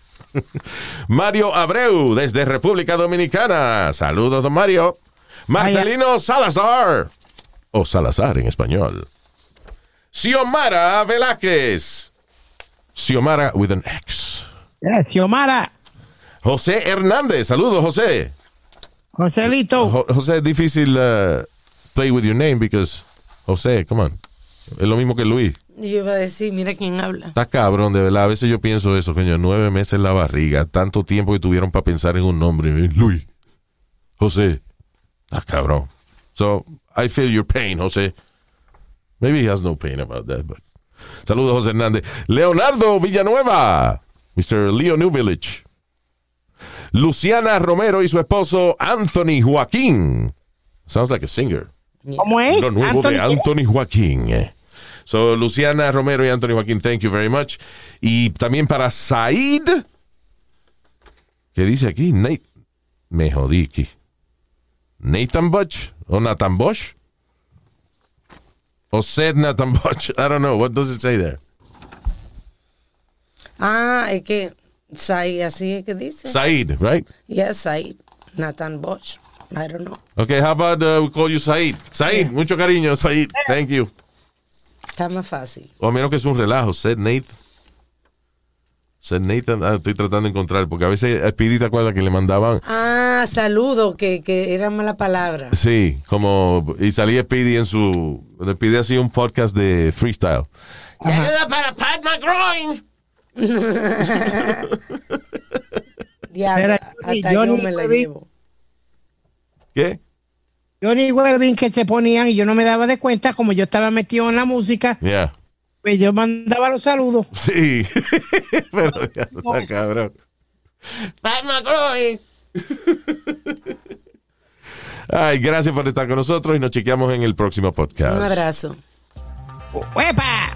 [LAUGHS] Mario Abreu, desde República Dominicana. Saludos, don Mario. Marcelino Salazar. O Salazar en español. Xiomara Velázquez. Xiomara with an X. Eh, Xiomara, José Hernández. Saludos, José. Joselito. Jo- José, es difícil uh, play with your name because José, come on. Es lo mismo que Luis. Yo iba a decir, mira quién habla. Está cabrón, de verdad. A veces yo pienso eso, coño. Nueve meses en la barriga. Tanto tiempo que tuvieron para pensar en un nombre. Luis. José. Está cabrón. So, I feel your pain, José. Maybe he has no pain about that, but. Saludos, José Hernández. Leonardo Villanueva. Mr. Leo New Village. Luciana Romero y su esposo Anthony Joaquín. Sounds like a singer. ¿Cómo es? Lo nuevo de Anthony- Anthony Joaquín. So, Luciana Romero y Anthony Joaquín, thank you very much. Y también para Said. ¿Qué dice aquí? Nate. Me jodí aquí. Nathan Butch o Nathan Bosch. O said Nathan Butch. [LAUGHS] I don't know. What does it say there? Ah, es que Said, así es que dice. Said, right? Yes, Said. Nathan Bosch. I don't know. Okay, how about uh, we call you Said? Said, mucho cariño, Said. Thank you. Está más fácil. O a menos que es un relajo. Said Nate. Said Nathan. Ah, estoy tratando de encontrar. Porque a veces a Speedy te acuerdas que le mandaban. Ah, saludo, que, que era mala palabra. Sí, como. Y salía Speedy en su. Speedy hacía un podcast de freestyle. Saludos para Pat McGroin. [LAUGHS] Diablo, hasta Johnny- yo me la llevo. ¿Qué? Johnny Webbing que se ponían y yo no me daba de cuenta, como yo estaba metido en la música, Yeah. pues yo mandaba los saludos. Sí. [LAUGHS] Pero ya está cabrón. Ay, gracias por estar con nosotros y nos chequeamos en el próximo podcast. Un abrazo. ¡Uepa!